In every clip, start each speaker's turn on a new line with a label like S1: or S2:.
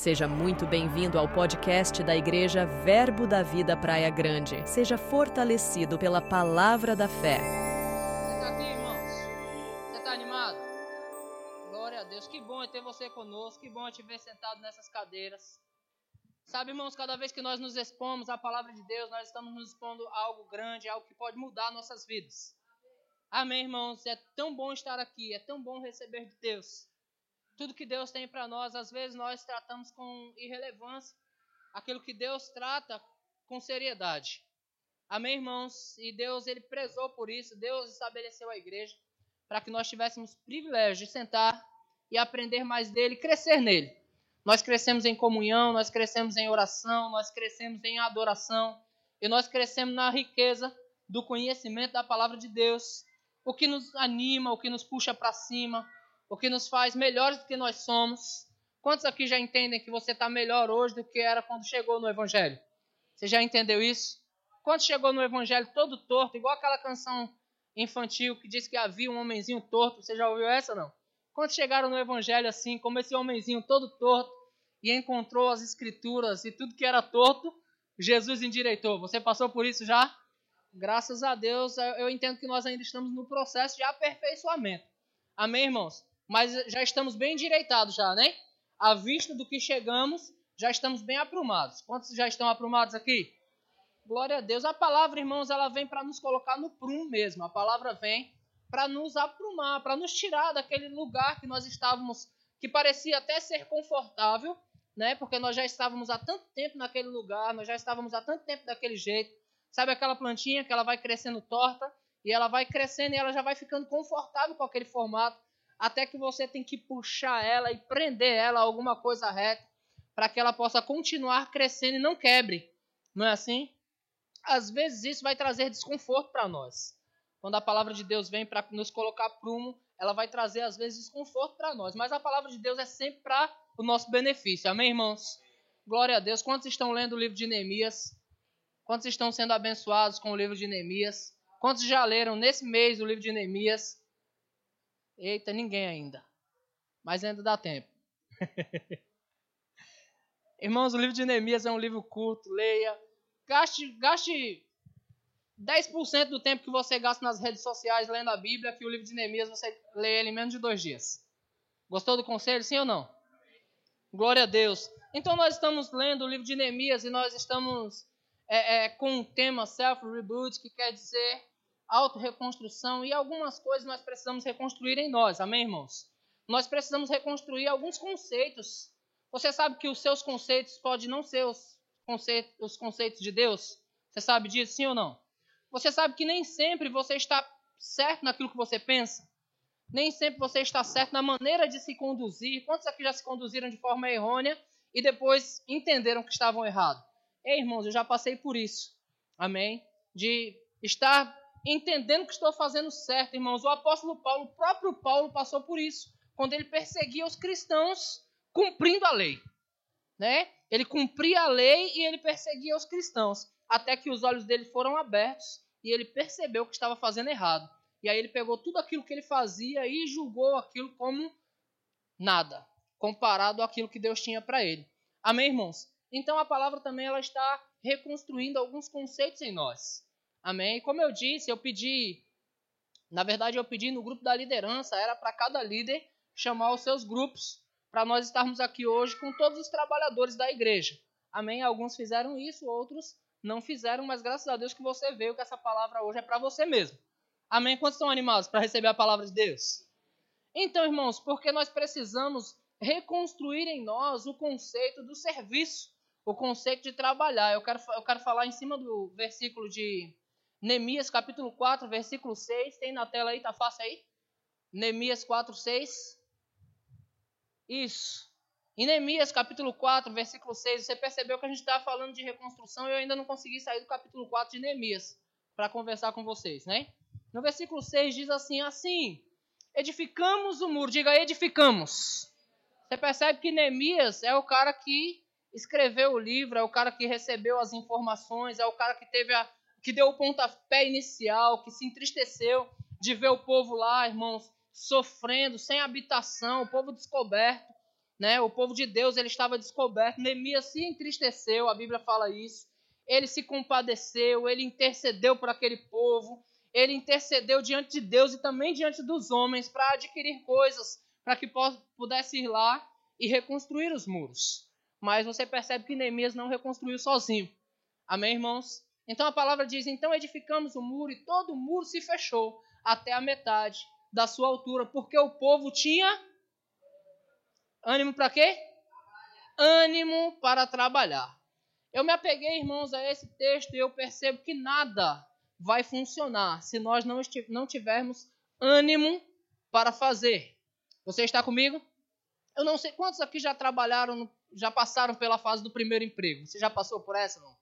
S1: Seja muito bem-vindo ao podcast da Igreja Verbo da Vida Praia Grande. Seja fortalecido pela palavra da fé.
S2: Você está aqui, irmãos? Você está animado? Glória a Deus. Que bom é ter você conosco. Que bom é te ver sentado nessas cadeiras. Sabe, irmãos, cada vez que nós nos expomos à palavra de Deus, nós estamos nos expondo a algo grande, algo que pode mudar nossas vidas. Amém, irmãos? É tão bom estar aqui, é tão bom receber de Deus tudo que Deus tem para nós, às vezes nós tratamos com irrelevância aquilo que Deus trata com seriedade. Amém, irmãos? E Deus, ele prezou por isso, Deus estabeleceu a igreja para que nós tivéssemos privilégio de sentar e aprender mais dele, crescer nele. Nós crescemos em comunhão, nós crescemos em oração, nós crescemos em adoração e nós crescemos na riqueza do conhecimento da palavra de Deus, o que nos anima, o que nos puxa para cima, o que nos faz melhores do que nós somos. Quantos aqui já entendem que você está melhor hoje do que era quando chegou no Evangelho? Você já entendeu isso? Quando chegou no Evangelho todo torto, igual aquela canção infantil que diz que havia um homenzinho torto, você já ouviu essa não? Quando chegaram no Evangelho assim, como esse homenzinho todo torto, e encontrou as Escrituras e tudo que era torto, Jesus endireitou. Você passou por isso já? Graças a Deus, eu entendo que nós ainda estamos no processo de aperfeiçoamento. Amém, irmãos? Mas já estamos bem endireitados já, né? À vista do que chegamos, já estamos bem aprumados. Quantos já estão aprumados aqui? Glória a Deus. A palavra, irmãos, ela vem para nos colocar no prumo mesmo. A palavra vem para nos aprumar, para nos tirar daquele lugar que nós estávamos, que parecia até ser confortável, né? Porque nós já estávamos há tanto tempo naquele lugar, nós já estávamos há tanto tempo daquele jeito. Sabe aquela plantinha que ela vai crescendo torta e ela vai crescendo e ela já vai ficando confortável com aquele formato até que você tem que puxar ela e prender ela a alguma coisa reta para que ela possa continuar crescendo e não quebre. Não é assim? Às vezes isso vai trazer desconforto para nós. Quando a palavra de Deus vem para nos colocar prumo, ela vai trazer às vezes desconforto para nós. Mas a palavra de Deus é sempre para o nosso benefício. Amém, irmãos? Glória a Deus. Quantos estão lendo o livro de Neemias? Quantos estão sendo abençoados com o livro de Neemias? Quantos já leram nesse mês o livro de Neemias? Eita, ninguém ainda. Mas ainda dá tempo. Irmãos, o livro de Neemias é um livro curto, leia. Gaste, gaste 10% do tempo que você gasta nas redes sociais lendo a Bíblia, que o livro de Neemias você lê ele em menos de dois dias. Gostou do conselho, sim ou não? Glória a Deus. Então nós estamos lendo o livro de Neemias e nós estamos é, é, com o tema Self-Reboot, que quer dizer autorreconstrução e algumas coisas nós precisamos reconstruir em nós, amém, irmãos? Nós precisamos reconstruir alguns conceitos. Você sabe que os seus conceitos podem não ser os conceitos, os conceitos de Deus? Você sabe disso, sim ou não? Você sabe que nem sempre você está certo naquilo que você pensa? Nem sempre você está certo na maneira de se conduzir. Quantos aqui já se conduziram de forma errônea e depois entenderam que estavam errados? Ei, irmãos, eu já passei por isso. Amém? De estar entendendo que estou fazendo certo, irmãos. O apóstolo Paulo, o próprio Paulo passou por isso, quando ele perseguia os cristãos cumprindo a lei. Né? Ele cumpria a lei e ele perseguia os cristãos, até que os olhos dele foram abertos e ele percebeu que estava fazendo errado. E aí ele pegou tudo aquilo que ele fazia e julgou aquilo como nada, comparado àquilo que Deus tinha para ele. Amém, irmãos? Então a palavra também ela está reconstruindo alguns conceitos em nós. Amém? Como eu disse, eu pedi, na verdade eu pedi no grupo da liderança, era para cada líder chamar os seus grupos, para nós estarmos aqui hoje com todos os trabalhadores da igreja. Amém? Alguns fizeram isso, outros não fizeram, mas graças a Deus que você veio que essa palavra hoje é para você mesmo. Amém? Quantos estão animados para receber a palavra de Deus? Então, irmãos, porque nós precisamos reconstruir em nós o conceito do serviço, o conceito de trabalhar. Eu quero, eu quero falar em cima do versículo de Neemias capítulo 4, versículo 6. Tem na tela aí, tá fácil aí? Neemias 4, 6. Isso. Em Neemias capítulo 4, versículo 6, você percebeu que a gente estava falando de reconstrução e eu ainda não consegui sair do capítulo 4 de Neemias para conversar com vocês, né? No versículo 6 diz assim: Assim, edificamos o muro. Diga, edificamos. Você percebe que Neemias é o cara que escreveu o livro, é o cara que recebeu as informações, é o cara que teve a, que deu o pontapé inicial, que se entristeceu de ver o povo lá, irmãos, sofrendo, sem habitação, o povo descoberto. né? O povo de Deus ele estava descoberto. Neemias se entristeceu, a Bíblia fala isso. Ele se compadeceu, ele intercedeu por aquele povo, ele intercedeu diante de Deus e também diante dos homens para adquirir coisas, para que pudesse ir lá e reconstruir os muros. Mas você percebe que Neemias não reconstruiu sozinho. Amém, irmãos? Então a palavra diz: então edificamos o muro e todo o muro se fechou até a metade da sua altura, porque o povo tinha ânimo para quê? Ânimo para trabalhar. Eu me apeguei, irmãos, a esse texto e eu percebo que nada vai funcionar se nós não tivermos ânimo para fazer. Você está comigo? Eu não sei quantos aqui já trabalharam, já passaram pela fase do primeiro emprego. Você já passou por essa, não?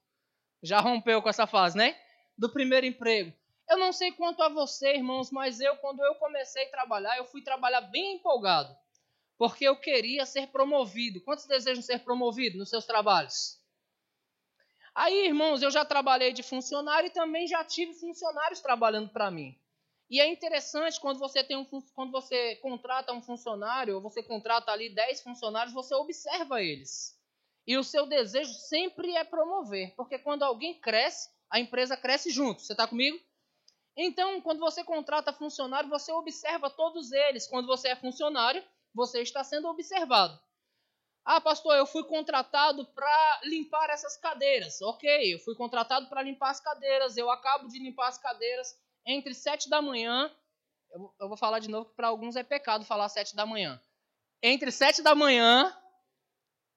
S2: Já rompeu com essa fase, né? Do primeiro emprego. Eu não sei quanto a você, irmãos, mas eu, quando eu comecei a trabalhar, eu fui trabalhar bem empolgado. Porque eu queria ser promovido. Quantos desejam ser promovidos nos seus trabalhos? Aí, irmãos, eu já trabalhei de funcionário e também já tive funcionários trabalhando para mim. E é interessante quando você tem um quando você contrata um funcionário, ou você contrata ali 10 funcionários, você observa eles. E o seu desejo sempre é promover, porque quando alguém cresce, a empresa cresce junto. Você está comigo? Então, quando você contrata funcionário, você observa todos eles. Quando você é funcionário, você está sendo observado. Ah, pastor, eu fui contratado para limpar essas cadeiras. Ok, eu fui contratado para limpar as cadeiras. Eu acabo de limpar as cadeiras entre sete da manhã. Eu, vou falar de novo que para alguns é pecado falar sete da manhã. Entre sete da manhã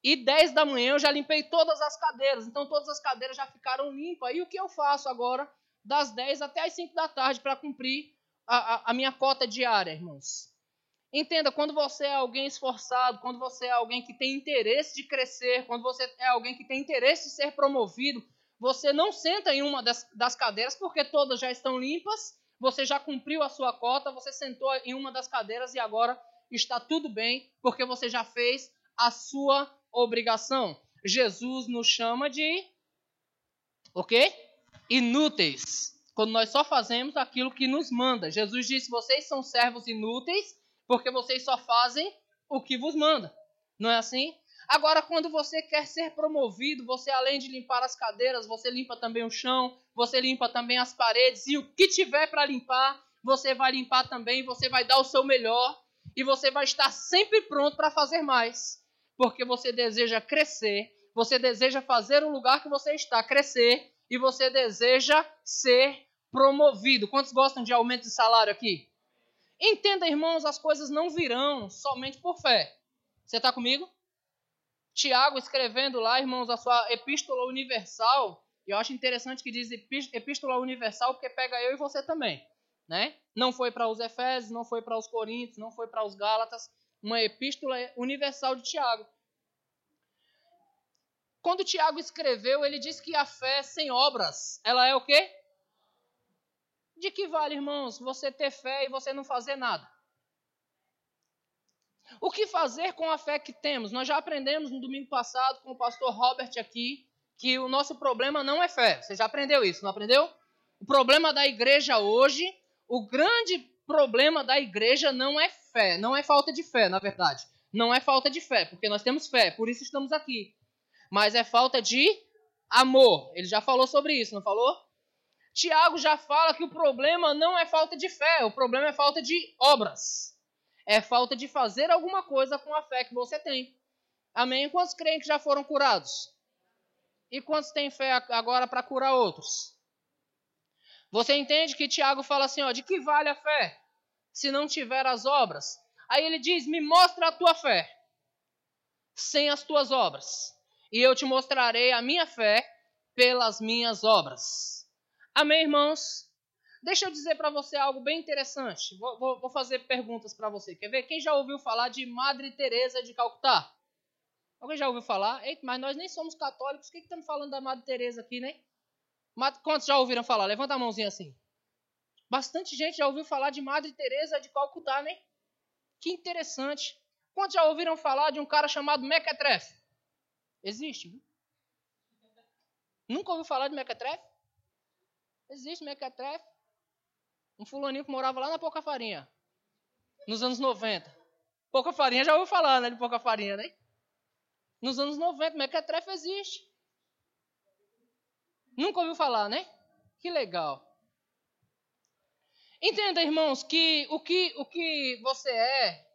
S2: e 10 da manhã eu já limpei todas as cadeiras, então todas as cadeiras já ficaram limpas. E o que eu faço agora, das 10 até as 5 da tarde, para cumprir a, a, a, minha cota diária, irmãos? Entenda, quando você é alguém esforçado, quando você é alguém que tem interesse de crescer, quando você é alguém que tem interesse de ser promovido, você não senta em uma das, das cadeiras porque todas já estão limpas, você já cumpriu a sua cota, você sentou em uma das cadeiras e agora está tudo bem, porque você já fez a sua obrigação. Jesus nos chama de o quê? Inúteis. Quando nós só fazemos aquilo que nos manda. Jesus disse: "Vocês são servos inúteis, porque vocês só fazem o que vos manda". Não é assim? Agora, quando você quer ser promovido, você além de limpar as cadeiras, você limpa também o chão, você limpa também as paredes e o que tiver para limpar, você vai limpar também, você vai dar o seu melhor e você vai estar sempre pronto para fazer mais porque você deseja crescer, você deseja fazer o lugar que você está crescer e você deseja ser promovido. Quantos gostam de aumento de salário aqui? Entenda, irmãos, as coisas não virão somente por fé. Você está comigo? Tiago escrevendo lá, irmãos, a sua epístola universal. E eu acho interessante que diz epístola universal, porque pega eu e você também. Né? Não foi para os Efésios, não foi para os Coríntios, não foi para os Gálatas, uma epístola universal de Tiago. Quando Tiago escreveu, ele diz que a fé sem obras, ela é o quê? De que vale, irmãos, você ter fé e você não fazer nada? O que fazer com a fé que temos? Nós já aprendemos no domingo passado com o pastor Robert aqui que o nosso problema não é fé. Você já aprendeu isso, não aprendeu? O problema da igreja hoje, o grande problema da igreja não é fé, não é falta de fé, na verdade. Não é falta de fé, porque nós temos fé, por isso estamos aqui. Mas é falta de amor. Ele já falou sobre isso, não falou? Tiago já fala que o problema não é falta de fé, o problema é falta de obras. É falta de fazer alguma coisa com a fé que você tem. Amém? Quantos creem que já foram curados? E quantos têm fé agora para curar outros? Você entende que Tiago fala assim, ó, de que vale a fé? se não tiver as obras. Aí ele diz: Me mostra a tua fé, sem as tuas obras, e eu te mostrarei a minha fé pelas minhas obras. Amém, irmãos? Deixa eu dizer para você algo bem interessante. Vou, vou, vou fazer perguntas para você. Quer ver? Quem já ouviu falar de Madre Teresa de Calcutá? Alguém já ouviu falar? Eita, mas nós nem somos católicos. O que, estamos falando da Madre Teresa aqui, né? Quantos já ouviram falar? Levanta a mãozinha assim. Bastante gente já ouviu falar de Madre Teresa de Calcutá, né? Que interessante. Quantos já ouviram falar de um cara chamado Mequetrefe? Existe, viu? Nunca ouviu falar de Mequetrefe? Existe Mequetrefe. Um fulaninho que morava lá na Pouca Farinha, nos anos 90. Pouca Farinha já ouviu falar, né, de Pouca Farinha, né? Nos anos 90, Mequetrefe existe. Nunca ouviu falar, né? Que legal. Entenda, irmãos, que o que, o que você é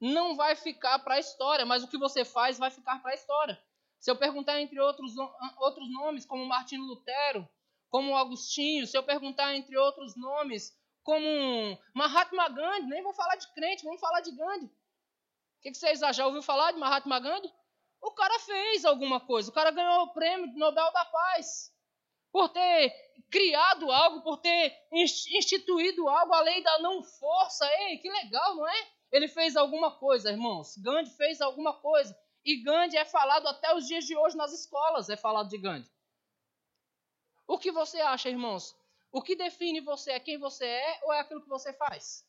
S2: não vai ficar para a história, mas o que você faz vai ficar para a história. Se eu perguntar entre outros, outros nomes, como Martinho Lutero, como Agostinho, se eu perguntar entre outros nomes, como Mahatma Gandhi, nem vou falar de crente, vamos falar de Gandhi. O que, que vocês acham? Já ouviu falar de Mahatma Gandhi? O cara fez alguma coisa, o cara ganhou o prêmio Nobel da Paz por ter criado algo, por ter instituído algo, a lei da não força. Ei, que legal, não é? Ele fez alguma coisa, irmãos. Gandhi fez alguma coisa. E Gandhi é falado até os dias de hoje nas escolas, é falado de Gandhi. O que você acha, irmãos? O que define você é quem você é ou é aquilo que você faz?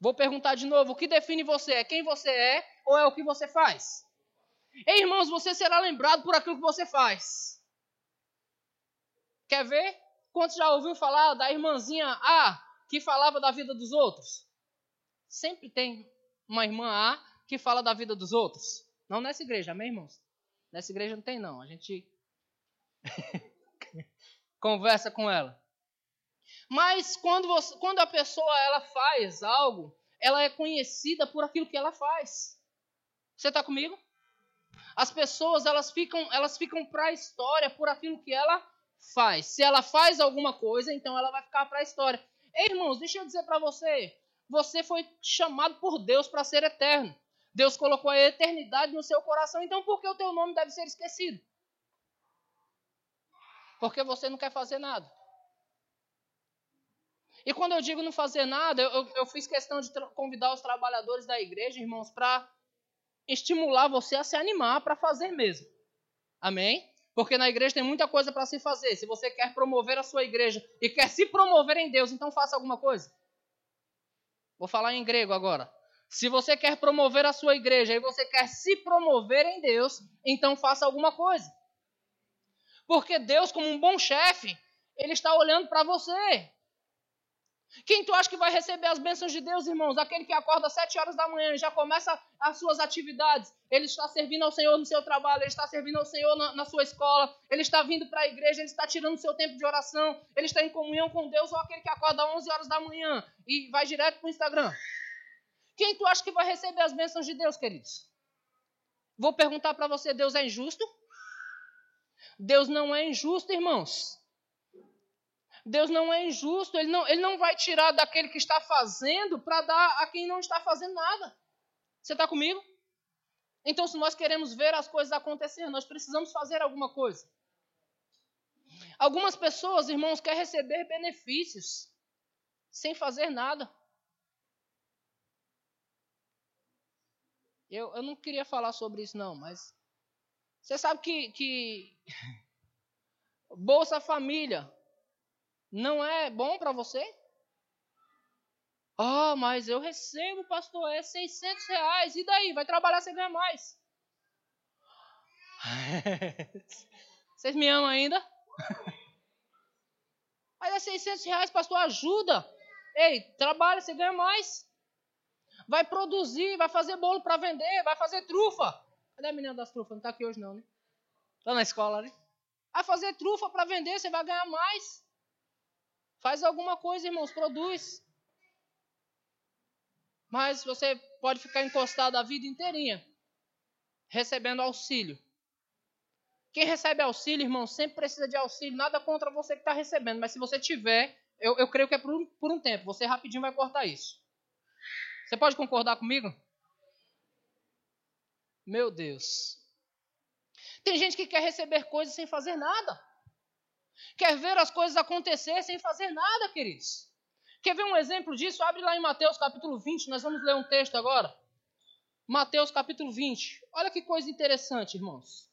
S2: Vou perguntar de novo: o que define você é quem você é ou é o que você faz? Ei, irmãos, você será lembrado por aquilo que você faz. Quer ver? Quantos já ouviu falar da irmãzinha A que falava da vida dos outros? Sempre tem uma irmã A que fala da vida dos outros. Não nessa igreja, amém, irmãos? Nessa igreja não tem, não. A gente conversa com ela. Mas quando, você, quando a pessoa ela faz algo, ela é conhecida por aquilo que ela faz. Você está comigo? As pessoas elas ficam, elas ficam para a história por aquilo que ela faz. Se ela faz alguma coisa, então ela vai ficar para a história. Ei, irmãos, deixa eu dizer para você, você foi chamado por Deus para ser eterno. Deus colocou a eternidade no seu coração, então por que o teu nome deve ser esquecido? Porque você não quer fazer nada. E quando eu digo não fazer nada, eu, eu fiz questão de convidar os trabalhadores da igreja, irmãos, para estimular você a se animar para fazer mesmo. Amém? Porque na igreja tem muita coisa para se fazer. Se você quer promover a sua igreja e quer se promover em Deus, então faça alguma coisa. Vou falar em grego agora. Se você quer promover a sua igreja e você quer se promover em Deus, então faça alguma coisa. Porque Deus, como um bom chefe, ele está olhando para você. Quem tu acha que vai receber as bênçãos de Deus, irmãos? Aquele que acorda às sete horas da manhã e já começa as suas atividades. Ele está servindo ao Senhor no seu trabalho, ele está servindo ao Senhor na, na sua escola, ele está vindo para a igreja, ele está tirando o seu tempo de oração, ele está em comunhão com Deus, ou aquele que acorda às 11 horas da manhã e vai direto para o Instagram. Quem tu acha que vai receber as bênçãos de Deus, queridos? Vou perguntar para você: Deus é injusto? Deus não é injusto, irmãos. Deus não é injusto, ele não, ele não vai tirar daquele que está fazendo para dar a quem não está fazendo nada. Você está comigo? Então, se nós queremos ver as coisas acontecer, nós precisamos fazer alguma coisa. Algumas pessoas, irmãos, querem receber benefícios sem fazer nada. Eu, eu não queria falar sobre isso, não, mas você sabe que, que Bolsa Família não é bom para você? Ah, oh, mas eu recebo, pastor, é 600 reais. E daí? Vai trabalhar, você ganha mais. Vocês me amam ainda? Mas é 600 reais, pastor, ajuda. Ei, trabalha, você ganha mais. Vai produzir, vai fazer bolo para vender, vai fazer trufa. Cadê a menina das trufas? Não está aqui hoje não, né? Está na escola, né? Vai fazer trufa para vender, você vai ganhar mais. Faz alguma coisa, irmãos, produz. Mas você pode ficar encostado a vida inteirinha, recebendo auxílio. Quem recebe auxílio, irmão, sempre precisa de auxílio. Nada contra você que está recebendo, mas se você tiver, eu, eu creio que é por um, por um tempo. Você rapidinho vai cortar isso. Você pode concordar comigo? Meu Deus. Tem gente que quer receber coisas sem fazer nada. Quer ver as coisas acontecer sem fazer nada, queridos. Quer ver um exemplo disso? Abre lá em Mateus capítulo 20, nós vamos ler um texto agora. Mateus capítulo 20. Olha que coisa interessante, irmãos.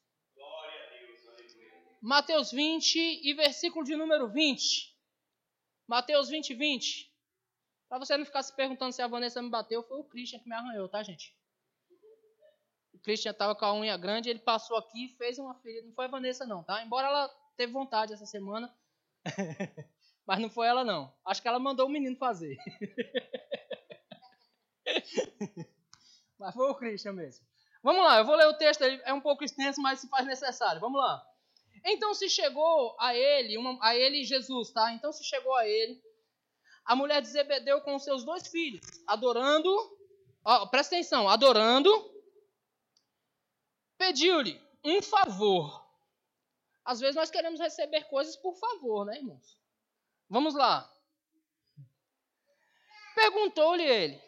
S2: Mateus 20 e versículo de número 20. Mateus 20, 20. Para você não ficar se perguntando se a Vanessa me bateu, foi o Christian que me arranhou, tá, gente? O Christian estava com a unha grande, ele passou aqui e fez uma ferida. Não foi a Vanessa, não, tá? Embora ela teve vontade essa semana. Mas não foi ela, não. Acho que ela mandou o menino fazer. Mas foi o Christian mesmo. Vamos lá, eu vou ler o texto, é um pouco extenso, mas se faz necessário. Vamos lá. Então se chegou a ele, uma, a ele Jesus, tá? Então se chegou a ele a mulher de Zebedeu com seus dois filhos, adorando, ó, presta atenção, adorando, pediu-lhe um favor. Às vezes nós queremos receber coisas por favor, né, irmãos? Vamos lá. Perguntou-lhe ele: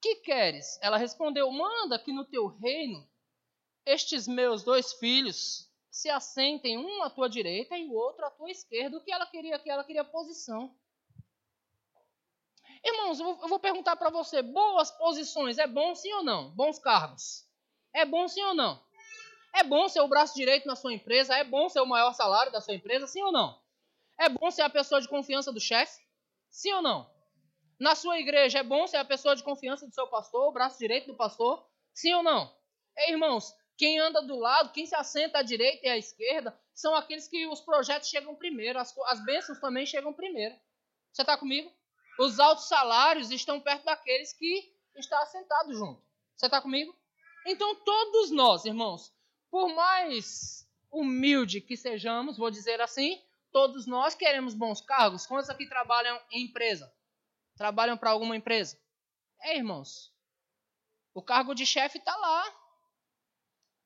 S2: Que queres? Ela respondeu: Manda que no teu reino estes meus dois filhos se assentem um à tua direita e o outro à tua esquerda. O que ela queria? Que ela queria posição. Irmãos, eu vou perguntar para você: boas posições é bom sim ou não? Bons cargos. É bom sim ou não? É bom ser o braço direito na sua empresa? É bom ser o maior salário da sua empresa? Sim ou não? É bom ser a pessoa de confiança do chefe? Sim ou não? Na sua igreja é bom ser a pessoa de confiança do seu pastor, o braço direito do pastor? Sim ou não? É, irmãos, quem anda do lado, quem se assenta à direita e à esquerda, são aqueles que os projetos chegam primeiro, as, as bênçãos também chegam primeiro. Você está comigo? Os altos salários estão perto daqueles que estão assentados junto. Você está comigo? Então, todos nós, irmãos, por mais humilde que sejamos, vou dizer assim, todos nós queremos bons cargos. Quantos aqui trabalham em empresa? Trabalham para alguma empresa? É, irmãos. O cargo de chefe está lá.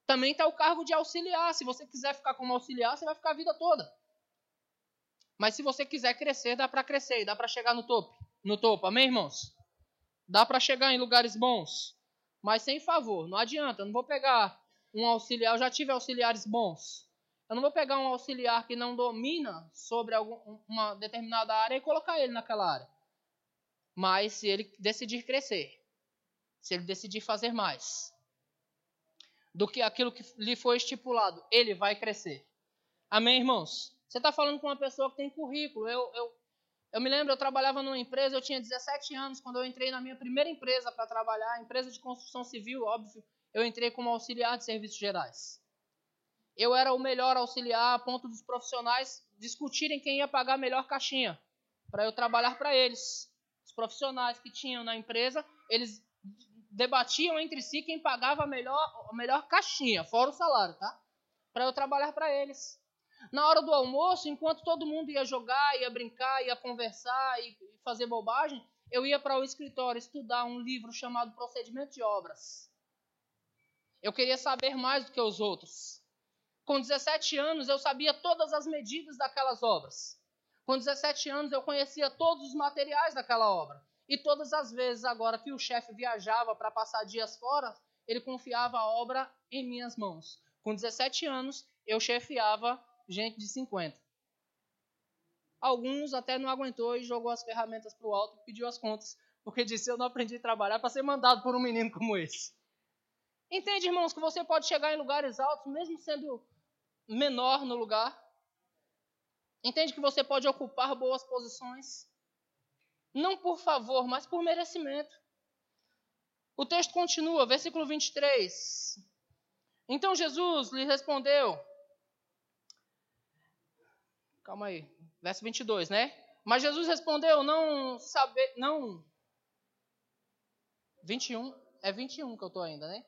S2: Também está o cargo de auxiliar. Se você quiser ficar como auxiliar, você vai ficar a vida toda. Mas se você quiser crescer, dá para crescer, dá para chegar no topo. No topo, amém, irmãos? Dá para chegar em lugares bons, mas sem favor. Não adianta, não vou pegar um auxiliar, eu já tive auxiliares bons. Eu não vou pegar um auxiliar que não domina sobre uma determinada área e colocar ele naquela área. Mas se ele decidir crescer, se ele decidir fazer mais do que aquilo que lhe foi estipulado, ele vai crescer. Amém, irmãos? Você está falando com uma pessoa que tem currículo. Eu, eu, eu me lembro, eu trabalhava numa empresa, eu tinha 17 anos quando eu entrei na minha primeira empresa para trabalhar, empresa de construção civil, óbvio eu entrei como auxiliar de serviços gerais. Eu era o melhor auxiliar a ponto dos profissionais discutirem quem ia pagar a melhor caixinha para eu trabalhar para eles. Os profissionais que tinham na empresa, eles debatiam entre si quem pagava a melhor, a melhor caixinha, fora o salário, tá? Para eu trabalhar para eles. Na hora do almoço, enquanto todo mundo ia jogar, ia brincar, ia conversar e fazer bobagem, eu ia para o escritório estudar um livro chamado Procedimento de Obras. Eu queria saber mais do que os outros. Com 17 anos, eu sabia todas as medidas daquelas obras. Com 17 anos, eu conhecia todos os materiais daquela obra. E todas as vezes, agora que o chefe viajava para passar dias fora, ele confiava a obra em minhas mãos. Com 17 anos, eu chefiava gente de 50. Alguns até não aguentou e jogou as ferramentas para o alto e pediu as contas, porque disse: Eu não aprendi a trabalhar para ser mandado por um menino como esse. Entende, irmãos, que você pode chegar em lugares altos, mesmo sendo menor no lugar? Entende que você pode ocupar boas posições? Não por favor, mas por merecimento. O texto continua, versículo 23. Então Jesus lhe respondeu. Calma aí, verso 22, né? Mas Jesus respondeu: Não saber, não. 21, é 21 que eu estou ainda, né?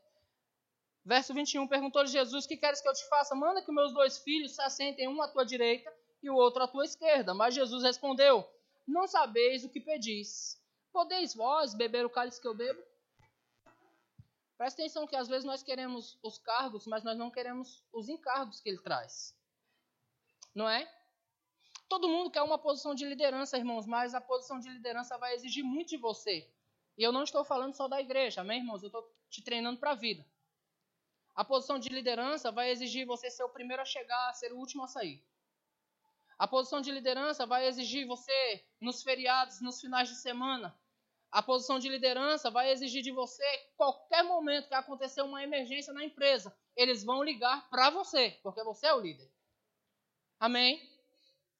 S2: Verso 21, perguntou-lhe Jesus, que queres que eu te faça? Manda que meus dois filhos se assentem, um à tua direita e o outro à tua esquerda. Mas Jesus respondeu, não sabeis o que pedis. Podeis vós beber o cálice que eu bebo? Presta atenção que às vezes nós queremos os cargos, mas nós não queremos os encargos que ele traz. Não é? Todo mundo quer uma posição de liderança, irmãos, mas a posição de liderança vai exigir muito de você. E eu não estou falando só da igreja, amém, irmãos? Eu estou te treinando para a vida. A posição de liderança vai exigir você ser o primeiro a chegar, ser o último a sair. A posição de liderança vai exigir você nos feriados, nos finais de semana. A posição de liderança vai exigir de você, qualquer momento que acontecer uma emergência na empresa, eles vão ligar para você, porque você é o líder. Amém?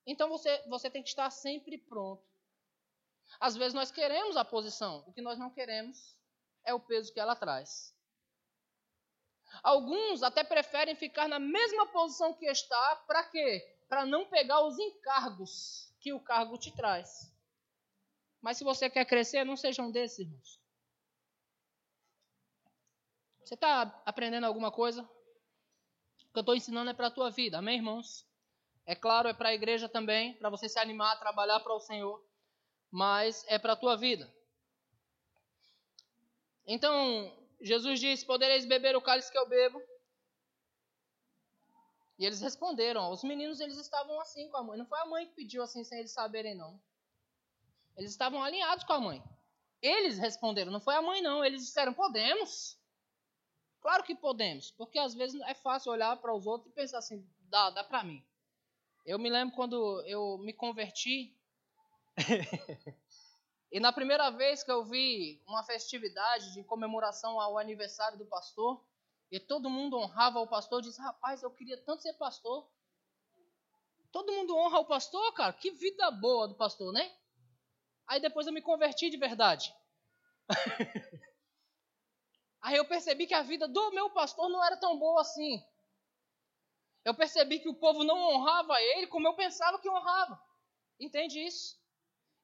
S2: Então você, você tem que estar sempre pronto. Às vezes nós queremos a posição, o que nós não queremos é o peso que ela traz. Alguns até preferem ficar na mesma posição que está, para quê? Para não pegar os encargos que o cargo te traz. Mas se você quer crescer, não sejam desses, irmãos. Você está aprendendo alguma coisa? O que eu estou ensinando é para a tua vida, amém, irmãos? É claro, é para a igreja também, para você se animar a trabalhar para o Senhor, mas é para a tua vida. Então, Jesus disse: Podereis beber o cálice que eu bebo. E eles responderam. Os meninos eles estavam assim com a mãe. Não foi a mãe que pediu assim sem eles saberem, não. Eles estavam alinhados com a mãe. Eles responderam, não foi a mãe, não. Eles disseram: Podemos. Claro que podemos, porque às vezes é fácil olhar para os outros e pensar assim: dá, dá para mim. Eu me lembro quando eu me converti. e na primeira vez que eu vi uma festividade de comemoração ao aniversário do pastor, e todo mundo honrava o pastor, disse: Rapaz, eu queria tanto ser pastor. Todo mundo honra o pastor, cara. Que vida boa do pastor, né? Aí depois eu me converti de verdade. Aí eu percebi que a vida do meu pastor não era tão boa assim. Eu percebi que o povo não honrava ele como eu pensava que honrava. Entende isso?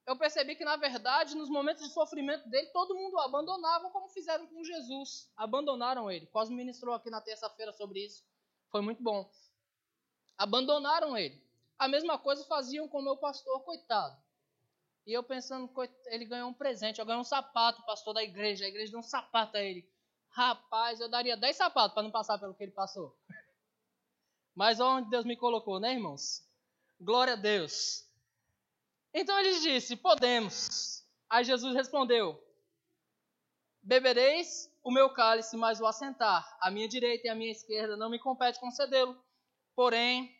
S2: Eu percebi que, na verdade, nos momentos de sofrimento dele, todo mundo o abandonava como fizeram com Jesus. Abandonaram ele. Cosme ministrou aqui na terça-feira sobre isso. Foi muito bom. Abandonaram ele. A mesma coisa faziam com o meu pastor, coitado. E eu pensando, ele ganhou um presente, eu ganhei um sapato, pastor da igreja. A igreja deu um sapato a ele. Rapaz, eu daria 10 sapatos para não passar pelo que ele passou. Mas onde Deus me colocou, né, irmãos? Glória a Deus. Então ele disse: Podemos. Aí Jesus respondeu: Bebereis o meu cálice, mas o assentar à minha direita e à minha esquerda não me compete concedê-lo. Porém,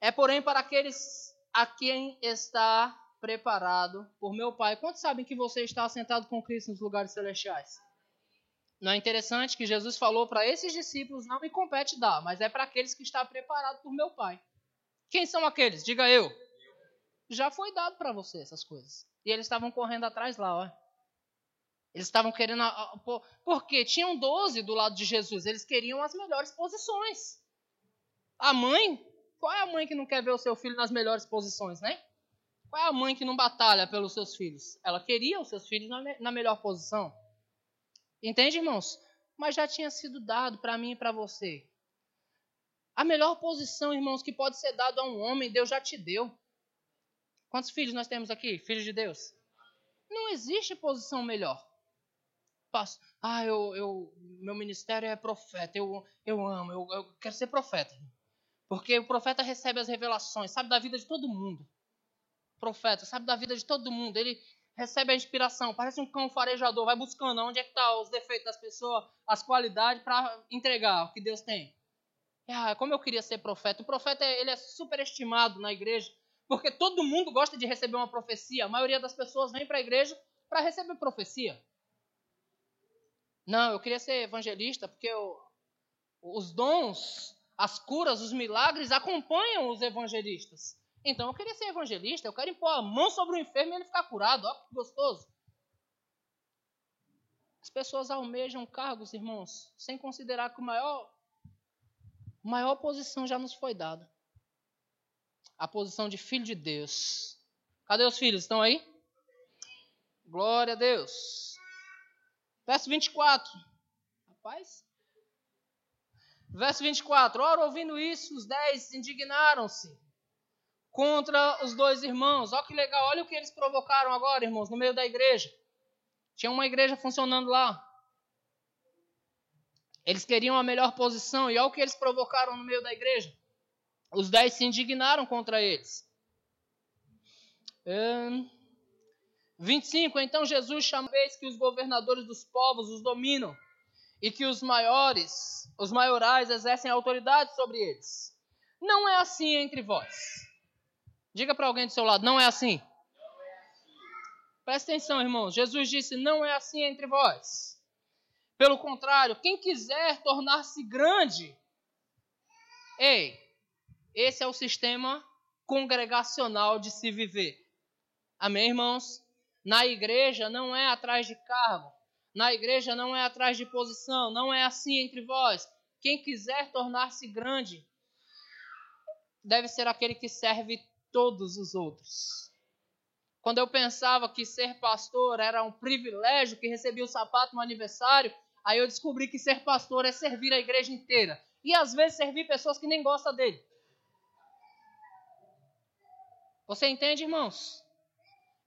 S2: é porém para aqueles a quem está preparado por meu Pai. Quantos sabem que você está assentado com Cristo nos lugares celestiais? Não é interessante que Jesus falou para esses discípulos: não me compete dar, mas é para aqueles que estão preparados por meu Pai. Quem são aqueles? Diga eu. Já foi dado para você essas coisas. E eles estavam correndo atrás lá, ó. Eles estavam querendo. Porque tinham 12 do lado de Jesus. Eles queriam as melhores posições. A mãe. Qual é a mãe que não quer ver o seu filho nas melhores posições, né? Qual é a mãe que não batalha pelos seus filhos? Ela queria os seus filhos na melhor posição. Entende, irmãos? Mas já tinha sido dado para mim e para você. A melhor posição, irmãos, que pode ser dado a um homem, Deus já te deu. Quantos filhos nós temos aqui? Filhos de Deus? Não existe posição melhor. Ah, eu, eu, meu ministério é profeta. Eu, eu amo, eu, eu quero ser profeta. Porque o profeta recebe as revelações, sabe da vida de todo mundo. profeta sabe da vida de todo mundo. Ele, recebe a inspiração, parece um cão farejador, vai buscando onde é que tá os defeitos das pessoas, as qualidades para entregar o que Deus tem. Ah, como eu queria ser profeta. O profeta ele é superestimado na igreja, porque todo mundo gosta de receber uma profecia. A maioria das pessoas vem para a igreja para receber profecia. Não, eu queria ser evangelista porque eu, os dons, as curas, os milagres acompanham os evangelistas. Então eu queria ser evangelista, eu quero impor a mão sobre o enfermo e ele ficar curado. Olha que gostoso. As pessoas almejam cargos, irmãos, sem considerar que o maior, a maior posição já nos foi dada. A posição de filho de Deus. Cadê os filhos? Estão aí? Glória a Deus. Verso 24. Rapaz. Verso 24. Ora, ouvindo isso, os dez indignaram-se contra os dois irmãos. Olha que legal, olha o que eles provocaram agora, irmãos, no meio da igreja. Tinha uma igreja funcionando lá. Eles queriam a melhor posição, e olha o que eles provocaram no meio da igreja. Os dez se indignaram contra eles. Hum, 25. Então Jesus chamou vez que os governadores dos povos os dominam e que os maiores, os maiorais exercem autoridade sobre eles. Não é assim entre vós. Diga para alguém do seu lado, não é assim. Presta atenção, irmãos. Jesus disse: não é assim entre vós. Pelo contrário, quem quiser tornar-se grande, ei, esse é o sistema congregacional de se viver. Amém, irmãos? Na igreja não é atrás de cargo, na igreja não é atrás de posição, não é assim entre vós. Quem quiser tornar-se grande deve ser aquele que serve todos os outros. Quando eu pensava que ser pastor era um privilégio, que recebia o sapato no aniversário, Aí eu descobri que ser pastor é servir a igreja inteira. E às vezes servir pessoas que nem gostam dele. Você entende, irmãos?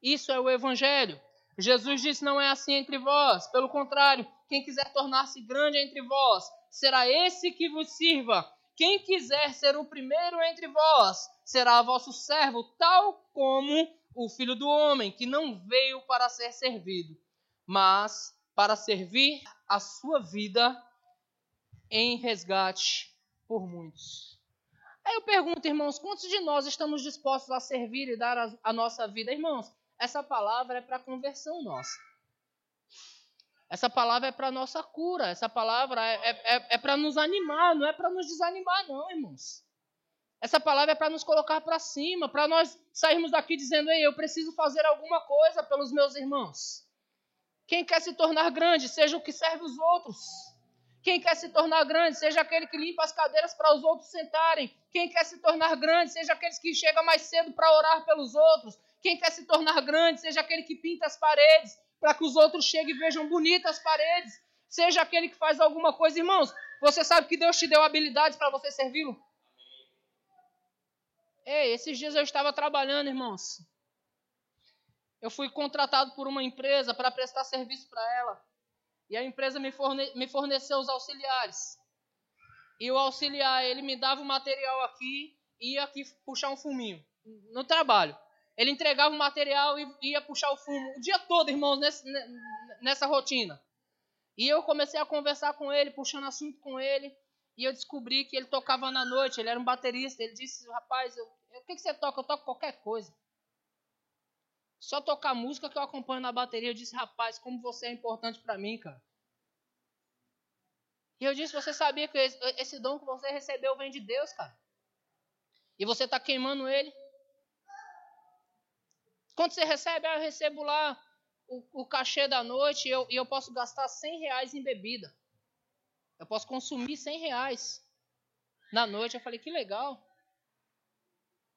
S2: Isso é o evangelho. Jesus disse: Não é assim entre vós. Pelo contrário, quem quiser tornar-se grande entre vós, será esse que vos sirva. Quem quiser ser o primeiro entre vós, será vosso servo, tal como o filho do homem, que não veio para ser servido, mas para servir a sua vida em resgate por muitos. Aí eu pergunto, irmãos, quantos de nós estamos dispostos a servir e dar a, a nossa vida? Irmãos, essa palavra é para conversão nossa. Essa palavra é para nossa cura. Essa palavra é, é, é, é para nos animar, não é para nos desanimar, não, irmãos. Essa palavra é para nos colocar para cima, para nós sairmos daqui dizendo: Ei, eu preciso fazer alguma coisa pelos meus irmãos. Quem quer se tornar grande, seja o que serve os outros. Quem quer se tornar grande, seja aquele que limpa as cadeiras para os outros sentarem. Quem quer se tornar grande, seja aqueles que chegam mais cedo para orar pelos outros. Quem quer se tornar grande, seja aquele que pinta as paredes para que os outros cheguem e vejam bonitas as paredes. Seja aquele que faz alguma coisa, irmãos. Você sabe que Deus te deu habilidades para você servi-lo? Ei, esses dias eu estava trabalhando, irmãos. Eu fui contratado por uma empresa para prestar serviço para ela. E a empresa me, forne me forneceu os auxiliares. E o auxiliar, ele me dava o material aqui e ia aqui puxar um fuminho no trabalho. Ele entregava o material e ia puxar o fumo o dia todo, irmãos, nessa, nessa rotina. E eu comecei a conversar com ele, puxando assunto com ele. E eu descobri que ele tocava na noite, ele era um baterista. Ele disse: Rapaz, eu, o que, que você toca? Eu toco qualquer coisa. Só tocar música que eu acompanho na bateria. Eu disse: Rapaz, como você é importante para mim, cara. E eu disse: Você sabia que esse, dom que você recebeu vem de Deus, cara? E você está queimando ele? Quando você recebe, ah, eu recebo lá o, o cachê da noite e eu, e eu posso gastar 100 reais em bebida. Eu posso consumir 100 reais na noite. Eu falei, que legal.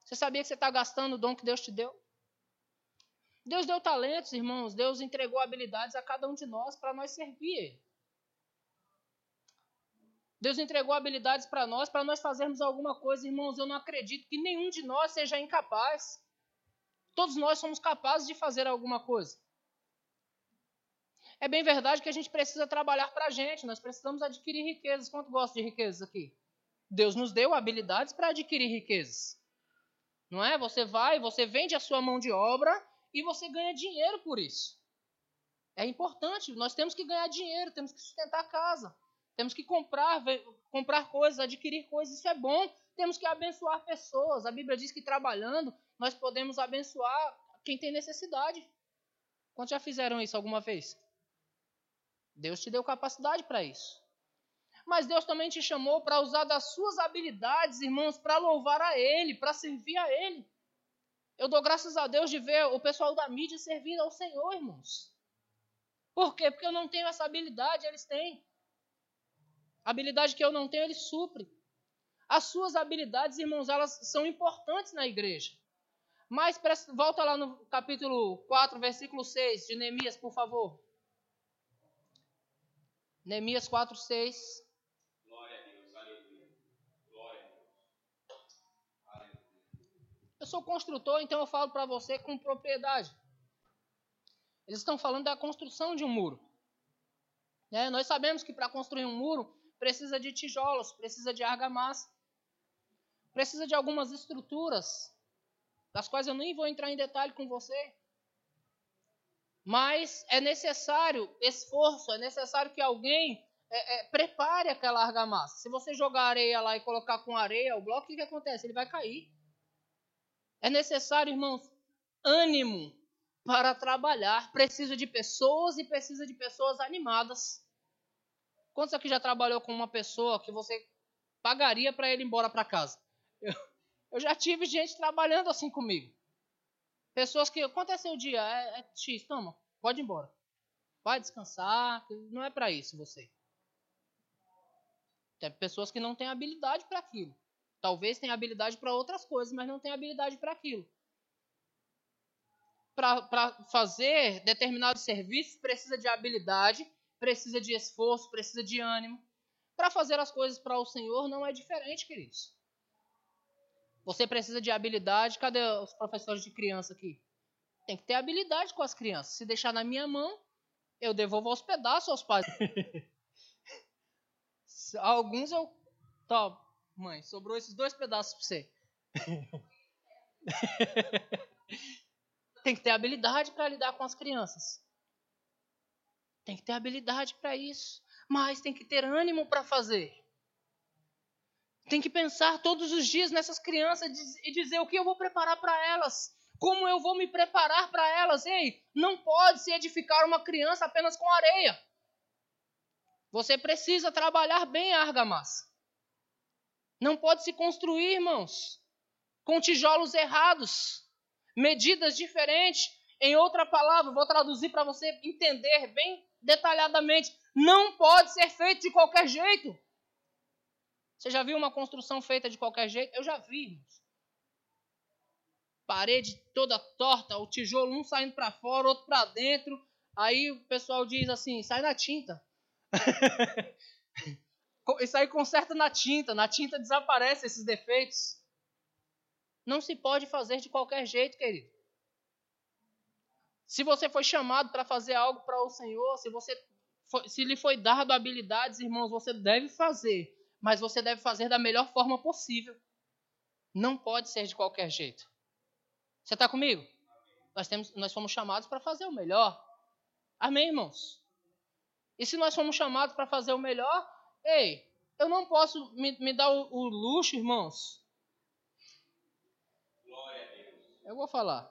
S2: Você sabia que você está gastando o dom que Deus te deu? Deus deu talentos, irmãos. Deus entregou habilidades a cada um de nós para nós servir Deus entregou habilidades para nós, para nós fazermos alguma coisa, irmãos. Eu não acredito que nenhum de nós seja incapaz. Todos nós somos capazes de fazer alguma coisa. É bem verdade que a gente precisa trabalhar para a gente, nós precisamos adquirir riquezas. Quanto gosta de riquezas aqui? Deus nos deu habilidades para adquirir riquezas. Não é? Você vai, você vende a sua mão de obra e você ganha dinheiro por isso. É importante, nós temos que ganhar dinheiro, temos que sustentar a casa, temos que comprar, comprar coisas, adquirir coisas, isso é bom. Temos que abençoar pessoas. A Bíblia diz que trabalhando nós podemos abençoar quem tem necessidade. Quantos já fizeram isso alguma vez? Deus te deu capacidade para isso. Mas Deus também te chamou para usar das suas habilidades, irmãos, para louvar a Ele, para servir a Ele. Eu dou graças a Deus de ver o pessoal da mídia servindo ao Senhor, irmãos. Por quê? Porque eu não tenho essa habilidade, eles têm. A habilidade que eu não tenho, eles suprem. As suas habilidades, irmãos, elas são importantes na igreja. Mas volta lá no capítulo 4, versículo 6 de Neemias, por favor. Neemias 4, 6. Glória a Deus, aleluia. Glória a Deus. Aleluia. Eu sou construtor, então eu falo para você com propriedade. Eles estão falando da construção de um muro. É, nós sabemos que para construir um muro precisa de tijolos, precisa de argamassa, precisa de algumas estruturas das quais eu nem vou entrar em detalhe com você. Mas é necessário esforço, é necessário que alguém é, é, prepare aquela argamassa. Se você jogar areia lá e colocar com areia o bloco, o que, que acontece? Ele vai cair. É necessário, irmãos, ânimo para trabalhar. Precisa de pessoas e precisa de pessoas animadas. Quantos aqui já trabalhou com uma pessoa que você pagaria para ele ir embora para casa? Eu, eu já tive gente trabalhando assim comigo. Pessoas que, quanto é seu dia? É, é X, toma, pode ir embora. Vai descansar, não é para isso você. Tem pessoas que não têm habilidade para aquilo. Talvez tenha habilidade para outras coisas, mas não tem habilidade para aquilo. Para fazer determinados serviços, precisa de habilidade precisa de esforço, precisa de ânimo. Para fazer as coisas para o Senhor não é diferente, queridos. Você precisa de habilidade. Cadê os professores de criança aqui? Tem que ter habilidade com as crianças. Se deixar na minha mão, eu devolvo aos pedaços aos pais. Alguns eu. Tá, mãe, sobrou esses dois pedaços para você. Tem que ter habilidade para lidar com as crianças. Tem que ter habilidade para isso. Mas tem que ter ânimo para fazer. Tem que pensar todos os dias nessas crianças e dizer o que eu vou preparar para elas. Como eu vou me preparar para elas? Ei, não pode se edificar uma criança apenas com areia. Você precisa trabalhar bem a argamassa. Não pode se construir, irmãos, com tijolos errados, medidas diferentes. Em outra palavra, vou traduzir para você entender bem detalhadamente. Não pode ser feito de qualquer jeito. Você já viu uma construção feita de qualquer jeito? Eu já vi, irmãos. Parede toda torta, o tijolo um saindo para fora, outro para dentro. Aí o pessoal diz assim: sai na tinta. Isso aí conserta na tinta. Na tinta desaparece esses defeitos. Não se pode fazer de qualquer jeito, querido. Se você foi chamado para fazer algo para o Senhor, se você foi, se lhe foi dado habilidades, irmãos, você deve fazer mas você deve fazer da melhor forma possível. Não pode ser de qualquer jeito. Você está comigo? Nós, temos, nós fomos chamados para fazer o melhor. Amém, irmãos? E se nós fomos chamados para fazer o melhor, ei, eu não posso me, me dar o, o luxo, irmãos. Eu vou falar.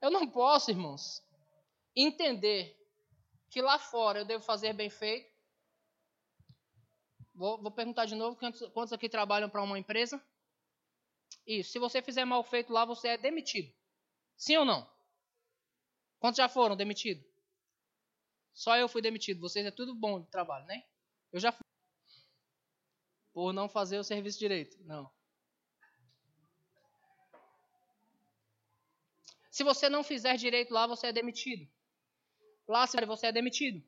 S2: Eu não posso, irmãos, entender que lá fora eu devo fazer bem feito Vou, vou perguntar de novo: quantos, quantos aqui trabalham para uma empresa? Isso. Se você fizer mal feito lá, você é demitido. Sim ou não? Quantos já foram demitidos? Só eu fui demitido. Vocês é tudo bom de trabalho, né? Eu já fui. Por não fazer o serviço direito. Não. Se você não fizer direito lá, você é demitido. Lá, se você é demitido.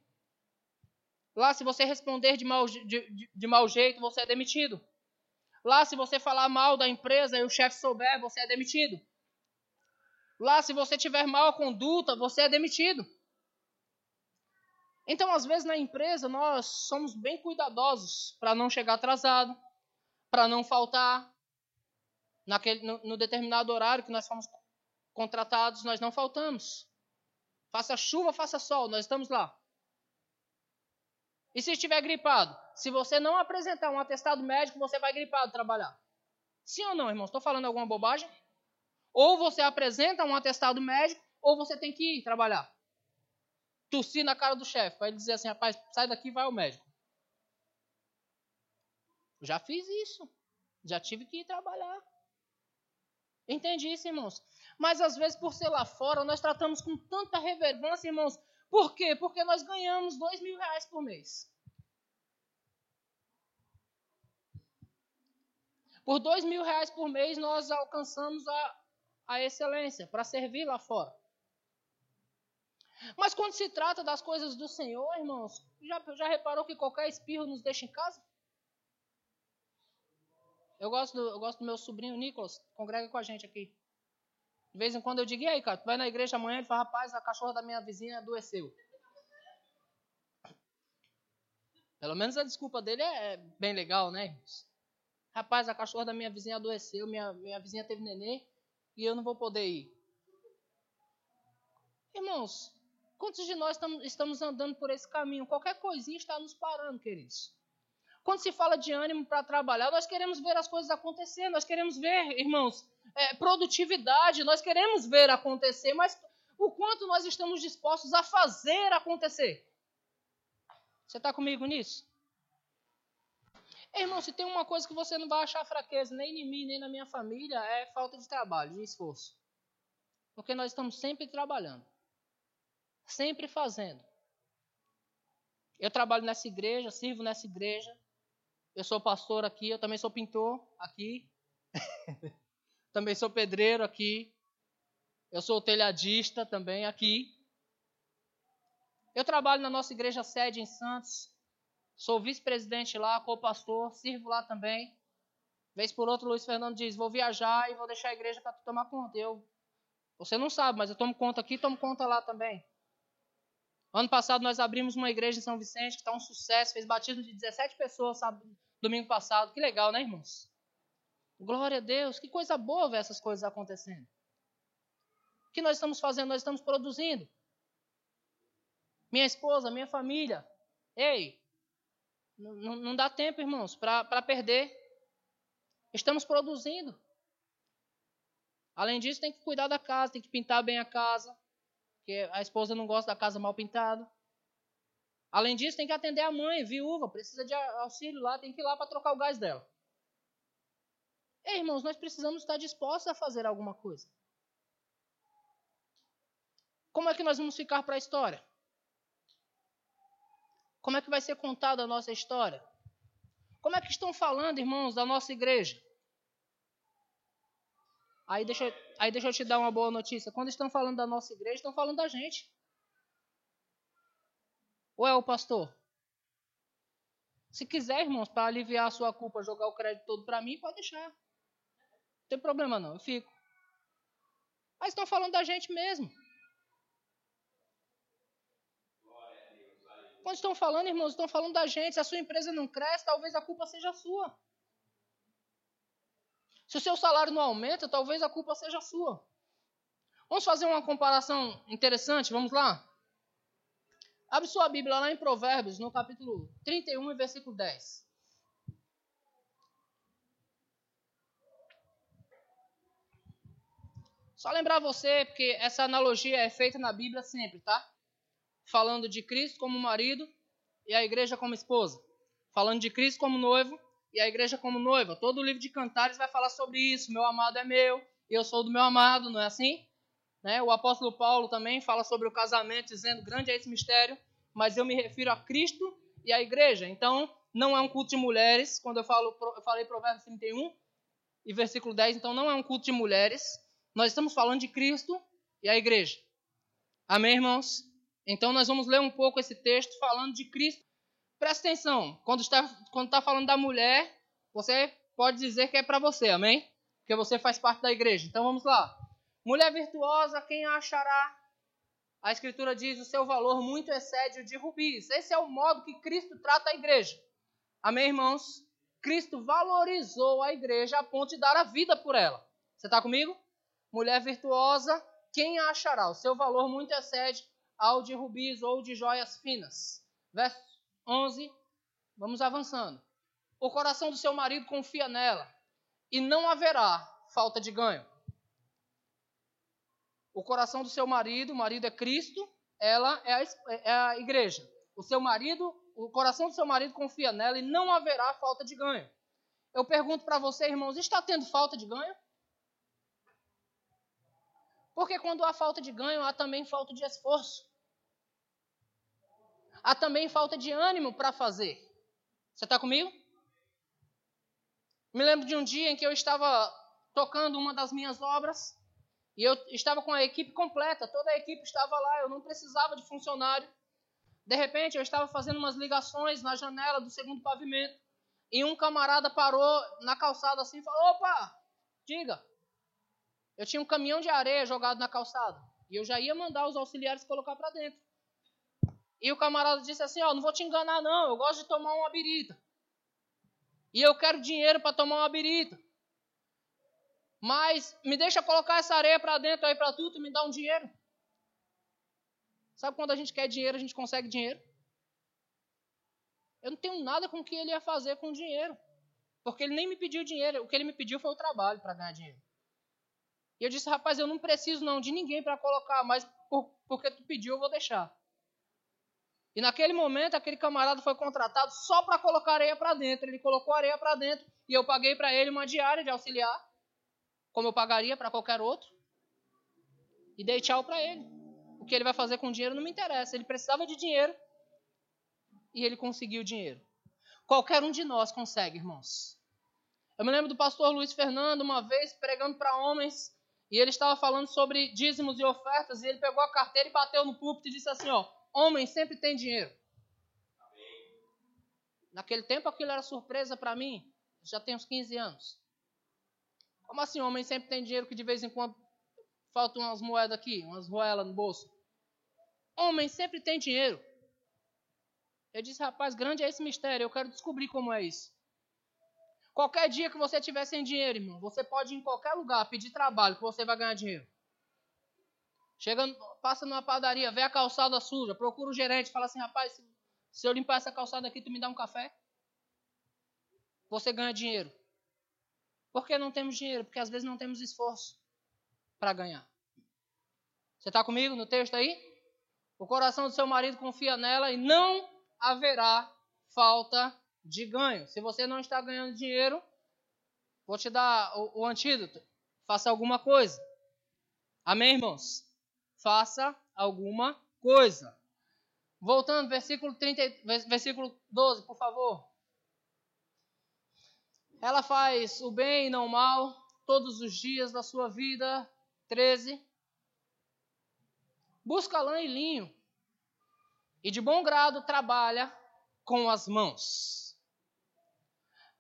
S2: Lá, se você responder de mau, de, de, de mau jeito, você é demitido. Lá, se você falar mal da empresa e o chefe souber, você é demitido. Lá, se você tiver mal conduta, você é demitido. Então, às vezes na empresa, nós somos bem cuidadosos para não chegar atrasado, para não faltar. Naquele, no, no determinado horário que nós fomos contratados, nós não faltamos. Faça chuva, faça sol, nós estamos lá. E se estiver gripado? Se você não apresentar um atestado médico, você vai gripado trabalhar. Sim ou não, irmão? Estou falando alguma bobagem? Ou você apresenta um atestado médico, ou você tem que ir trabalhar. Tossir na cara do chefe, para ele dizer assim, rapaz, sai daqui vai ao médico. Já fiz isso. Já tive que ir trabalhar. Entendi isso, irmãos. Mas às vezes, por ser lá fora, nós tratamos com tanta reverência, irmãos, por quê? Porque nós ganhamos dois mil reais por mês. Por dois mil reais por mês, nós alcançamos a, a excelência para servir lá fora. Mas quando se trata das coisas do Senhor, irmãos, já, já reparou que qualquer espirro nos deixa em casa? Eu gosto, do, eu gosto do meu sobrinho Nicolas, congrega com a gente aqui. De vez em quando eu digo, e aí, cara, tu vai na igreja amanhã? Ele fala, rapaz, a cachorra da minha vizinha adoeceu. Pelo menos a desculpa dele é bem legal, né, irmãos? Rapaz, a cachorra da minha vizinha adoeceu, minha, minha vizinha teve neném e eu não vou poder ir. Irmãos, quantos de nós estamos andando por esse caminho? Qualquer coisinha está nos parando, queridos. Quando se fala de ânimo para trabalhar, nós queremos ver as coisas acontecer, nós queremos ver, irmãos, é, produtividade, nós queremos ver acontecer, mas o quanto nós estamos dispostos a fazer acontecer? Você está comigo nisso? Irmão, se tem uma coisa que você não vai achar fraqueza, nem em mim, nem na minha família, é falta de trabalho, de esforço. Porque nós estamos sempre trabalhando, sempre fazendo. Eu trabalho nessa igreja, sirvo nessa igreja, eu sou pastor aqui, eu também sou pintor aqui. também sou pedreiro aqui. Eu sou telhadista também aqui. Eu trabalho na nossa igreja sede em Santos. Sou vice-presidente lá, co-pastor, sirvo lá também. Vez por outro, Luiz Fernando diz: Vou viajar e vou deixar a igreja para tu tomar conta. Eu, você não sabe, mas eu tomo conta aqui e tomo conta lá também. Ano passado nós abrimos uma igreja em São Vicente que está um sucesso, fez batismo de 17 pessoas sabe, domingo passado. Que legal, né, irmãos? Glória a Deus, que coisa boa ver essas coisas acontecendo. O que nós estamos fazendo? Nós estamos produzindo. Minha esposa, minha família. Ei, não, não dá tempo, irmãos, para perder. Estamos produzindo. Além disso, tem que cuidar da casa, tem que pintar bem a casa, porque a esposa não gosta da casa mal pintada. Além disso, tem que atender a mãe, viúva, precisa de auxílio lá, tem que ir lá para trocar o gás dela. Ei, irmãos, nós precisamos estar dispostos a fazer alguma coisa. Como é que nós vamos ficar para a história? Como é que vai ser contada a nossa história? Como é que estão falando, irmãos, da nossa igreja? Aí deixa, aí deixa eu te dar uma boa notícia. Quando estão falando da nossa igreja, estão falando da gente. Ou é o pastor? Se quiser, irmãos, para aliviar a sua culpa, jogar o crédito todo para mim, pode deixar. Não tem problema não, eu fico. Mas estão falando da gente mesmo. Quando estão falando, irmãos, estão falando da gente. Se a sua empresa não cresce, talvez a culpa seja sua. Se o seu salário não aumenta, talvez a culpa seja sua. Vamos fazer uma comparação interessante? Vamos lá? Abre sua Bíblia lá em Provérbios, no capítulo 31 versículo 10. Só lembrar você, porque essa analogia é feita na Bíblia sempre, tá? falando de Cristo como marido e a igreja como esposa. Falando de Cristo como noivo e a igreja como noiva. Todo o livro de Cantares vai falar sobre isso. Meu amado é meu, eu sou do meu amado, não é assim? Né? O apóstolo Paulo também fala sobre o casamento, dizendo: grande é esse mistério, mas eu me refiro a Cristo e a igreja. Então, não é um culto de mulheres. Quando eu, falo, eu falei Provérbios 31 e versículo 10, então não é um culto de mulheres. Nós estamos falando de Cristo e a igreja. Amém, irmãos? Então nós vamos ler um pouco esse texto falando de Cristo. Presta atenção, quando está, quando está falando da mulher, você pode dizer que é para você, amém? Porque você faz parte da igreja. Então vamos lá. Mulher virtuosa, quem achará? A Escritura diz: o seu valor muito excede o de rubis. Esse é o modo que Cristo trata a igreja. Amém, irmãos? Cristo valorizou a igreja a ponto de dar a vida por ela. Você está comigo? Mulher virtuosa, quem achará? O seu valor muito excede ao de rubis ou de joias finas. Verso 11, vamos avançando. O coração do seu marido confia nela, e não haverá falta de ganho. O coração do seu marido, o marido é Cristo, ela é a, é a igreja. O seu marido, o coração do seu marido confia nela e não haverá falta de ganho. Eu pergunto para você, irmãos, está tendo falta de ganho? Porque quando há falta de ganho, há também falta de esforço há também falta de ânimo para fazer. Você está comigo? Me lembro de um dia em que eu estava tocando uma das minhas obras e eu estava com a equipe completa, toda a equipe estava lá, eu não precisava de funcionário. De repente, eu estava fazendo umas ligações na janela do segundo pavimento e um camarada parou na calçada assim e falou: opa, diga. Eu tinha um caminhão de areia jogado na calçada e eu já ia mandar os auxiliares colocar para dentro. E o camarada disse assim: Ó, oh, não vou te enganar, não, eu gosto de tomar uma birita. E eu quero dinheiro para tomar uma birita. Mas me deixa colocar essa areia para dentro aí para tudo e me dá um dinheiro. Sabe quando a gente quer dinheiro, a gente consegue dinheiro? Eu não tenho nada com o que ele ia fazer com o dinheiro. Porque ele nem me pediu dinheiro. O que ele me pediu foi o trabalho para ganhar dinheiro. E eu disse, rapaz, eu não preciso não de ninguém para colocar, mas por, porque tu pediu, eu vou deixar. E naquele momento, aquele camarada foi contratado só para colocar areia para dentro. Ele colocou areia para dentro e eu paguei para ele uma diária de auxiliar, como eu pagaria para qualquer outro. E dei tchau para ele. O que ele vai fazer com o dinheiro não me interessa. Ele precisava de dinheiro e ele conseguiu dinheiro. Qualquer um de nós consegue, irmãos. Eu me lembro do pastor Luiz Fernando, uma vez pregando para homens, e ele estava falando sobre dízimos e ofertas, e ele pegou a carteira e bateu no púlpito e disse assim: Ó, Homem sempre tem dinheiro. Naquele tempo aquilo era surpresa para mim. Já tem uns 15 anos. Como assim, homem sempre tem dinheiro que de vez em quando faltam umas moedas aqui, umas roelas no bolso? Homem sempre tem dinheiro. Eu disse, rapaz, grande é esse mistério, eu quero descobrir como é isso. Qualquer dia que você tiver sem dinheiro, irmão, você pode ir em qualquer lugar pedir trabalho que você vai ganhar dinheiro. Chega, passa numa padaria, vê a calçada suja, procura o gerente, fala assim, rapaz, se eu limpar essa calçada aqui, tu me dá um café? Você ganha dinheiro. Por que não temos dinheiro? Porque às vezes não temos esforço para ganhar. Você está comigo no texto aí? O coração do seu marido confia nela e não haverá falta de ganho. Se você não está ganhando dinheiro, vou te dar o, o antídoto. Faça alguma coisa. Amém, irmãos? Faça alguma coisa. Voltando, versículo, 30, versículo 12, por favor. Ela faz o bem e não o mal todos os dias da sua vida. 13. Busca lã e linho, e de bom grado trabalha com as mãos.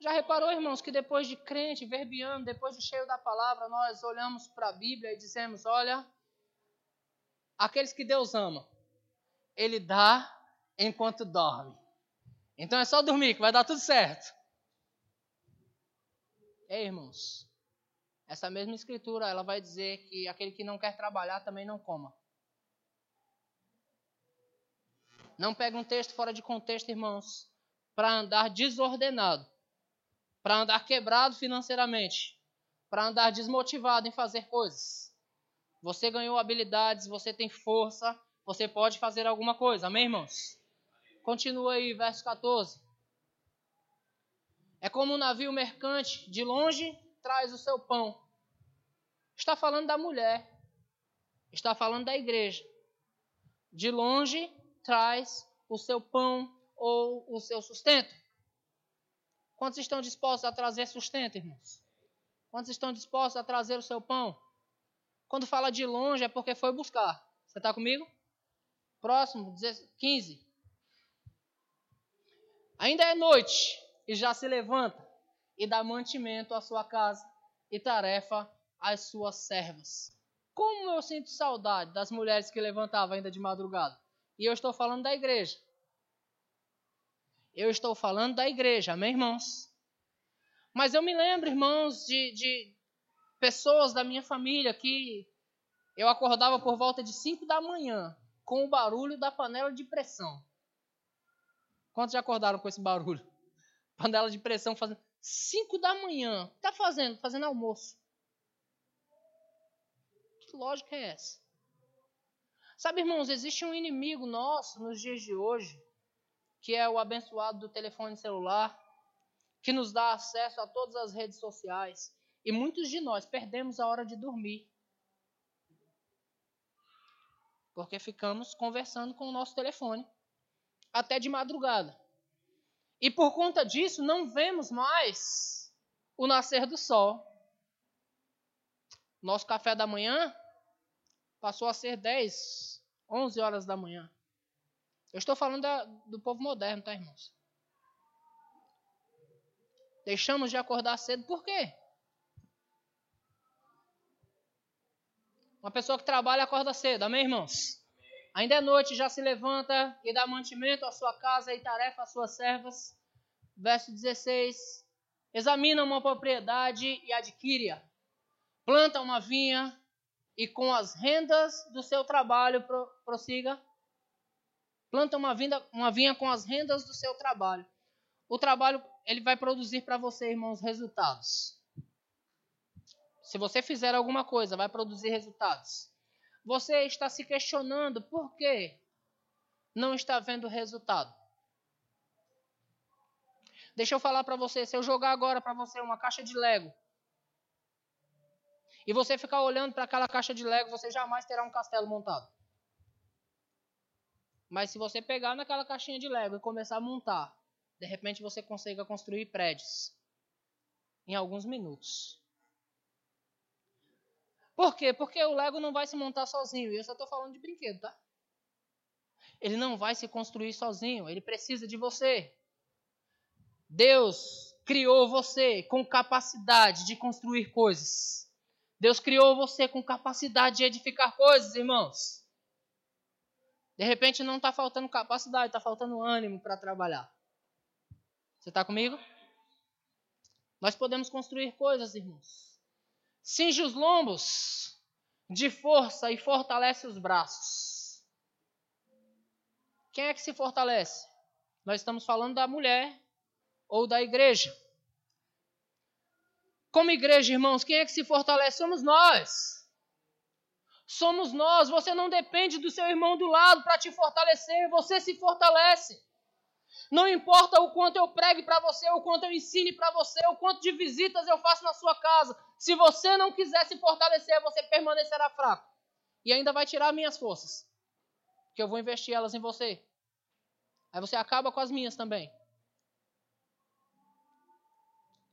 S2: Já reparou, irmãos, que depois de crente, verbiano, depois de cheio da palavra, nós olhamos para a Bíblia e dizemos: olha, aqueles que Deus ama, Ele dá enquanto dorme. Então é só dormir que vai dar tudo certo. Ei, irmãos, essa mesma escritura, ela vai dizer que aquele que não quer trabalhar também não coma. Não pega um texto fora de contexto, irmãos, para andar desordenado, para andar quebrado financeiramente, para andar desmotivado em fazer coisas. Você ganhou habilidades, você tem força, você pode fazer alguma coisa. Amém, irmãos? Continua aí, verso 14. É como um navio mercante, de longe traz o seu pão. Está falando da mulher. Está falando da igreja. De longe traz o seu pão ou o seu sustento. Quantos estão dispostos a trazer sustento, irmãos? Quantos estão dispostos a trazer o seu pão? Quando fala de longe é porque foi buscar. Você está comigo? Próximo, 15. Ainda é noite e já se levanta e dá mantimento à sua casa e tarefa às suas servas. Como eu sinto saudade das mulheres que levantavam ainda de madrugada. E eu estou falando da igreja. Eu estou falando da igreja, amém, irmãos? Mas eu me lembro, irmãos, de, de pessoas da minha família que eu acordava por volta de 5 da manhã com o barulho da panela de pressão. Quantos já acordaram com esse barulho? panela de pressão fazendo 5 da manhã. O que está fazendo? Fazendo almoço. Que lógica é essa? Sabe, irmãos, existe um inimigo nosso nos dias de hoje, que é o abençoado do telefone celular, que nos dá acesso a todas as redes sociais. E muitos de nós perdemos a hora de dormir. Porque ficamos conversando com o nosso telefone até de madrugada. E por conta disso, não vemos mais o nascer do sol. Nosso café da manhã passou a ser 10, 11 horas da manhã. Eu estou falando da, do povo moderno, tá, irmãos? Deixamos de acordar cedo por quê? Uma pessoa que trabalha acorda cedo, amém, irmãos? Ainda é noite, já se levanta e dá mantimento à sua casa e tarefa às suas servas. Verso 16: Examina uma propriedade e adquire-a. Planta uma vinha e com as rendas do seu trabalho prossiga. Planta uma vinha, uma vinha com as rendas do seu trabalho. O trabalho ele vai produzir para você, irmãos, resultados. Se você fizer alguma coisa, vai produzir resultados você está se questionando por que não está vendo resultado. Deixa eu falar para você, se eu jogar agora para você uma caixa de Lego, e você ficar olhando para aquela caixa de Lego, você jamais terá um castelo montado. Mas se você pegar naquela caixinha de Lego e começar a montar, de repente você consiga construir prédios em alguns minutos. Por quê? Porque o Lego não vai se montar sozinho. E eu só estou falando de brinquedo, tá? Ele não vai se construir sozinho, ele precisa de você. Deus criou você com capacidade de construir coisas. Deus criou você com capacidade de edificar coisas, irmãos. De repente não está faltando capacidade, está faltando ânimo para trabalhar. Você está comigo? Nós podemos construir coisas, irmãos. Cinge os lombos de força e fortalece os braços. Quem é que se fortalece? Nós estamos falando da mulher ou da igreja. Como igreja, irmãos, quem é que se fortalece? Somos nós. Somos nós. Você não depende do seu irmão do lado para te fortalecer, você se fortalece. Não importa o quanto eu pregue para você, o quanto eu ensine para você, o quanto de visitas eu faço na sua casa. Se você não quiser se fortalecer, você permanecerá fraco. E ainda vai tirar minhas forças. Porque eu vou investir elas em você. Aí você acaba com as minhas também.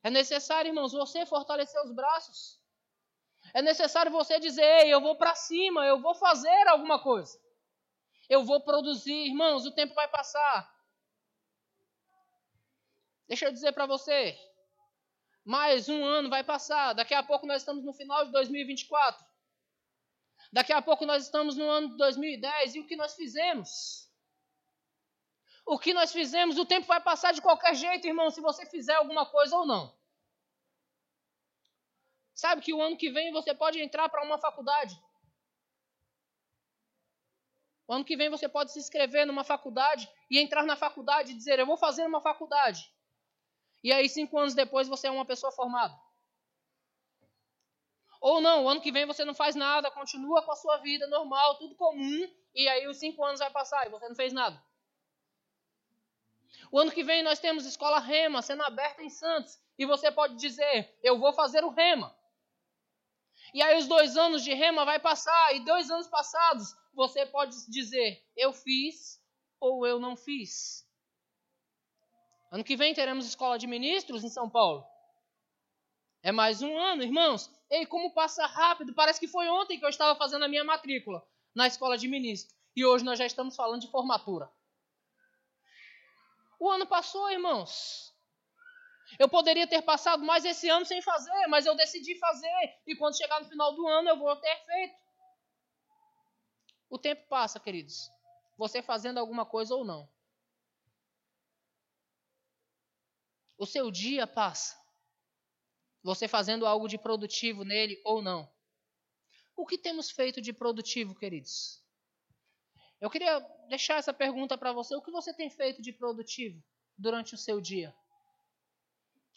S2: É necessário, irmãos, você fortalecer os braços. É necessário você dizer: Ei, eu vou para cima, eu vou fazer alguma coisa. Eu vou produzir, irmãos, o tempo vai passar. Deixa eu dizer para você. Mais um ano vai passar. Daqui a pouco nós estamos no final de 2024. Daqui a pouco nós estamos no ano de 2010. E o que nós fizemos? O que nós fizemos? O tempo vai passar de qualquer jeito, irmão, se você fizer alguma coisa ou não. Sabe que o ano que vem você pode entrar para uma faculdade. O ano que vem você pode se inscrever numa faculdade e entrar na faculdade e dizer: Eu vou fazer uma faculdade. E aí, cinco anos depois, você é uma pessoa formada. Ou não, o ano que vem você não faz nada, continua com a sua vida normal, tudo comum, e aí os cinco anos vai passar e você não fez nada. O ano que vem nós temos escola Rema sendo aberta em Santos, e você pode dizer: Eu vou fazer o Rema. E aí os dois anos de Rema vai passar, e dois anos passados você pode dizer: Eu fiz ou eu não fiz. Ano que vem teremos escola de ministros em São Paulo. É mais um ano, irmãos. Ei, como passa rápido. Parece que foi ontem que eu estava fazendo a minha matrícula na escola de ministros. E hoje nós já estamos falando de formatura. O ano passou, irmãos. Eu poderia ter passado mais esse ano sem fazer, mas eu decidi fazer. E quando chegar no final do ano, eu vou ter feito. O tempo passa, queridos. Você fazendo alguma coisa ou não. O seu dia passa. Você fazendo algo de produtivo nele ou não. O que temos feito de produtivo, queridos? Eu queria deixar essa pergunta para você. O que você tem feito de produtivo durante o seu dia?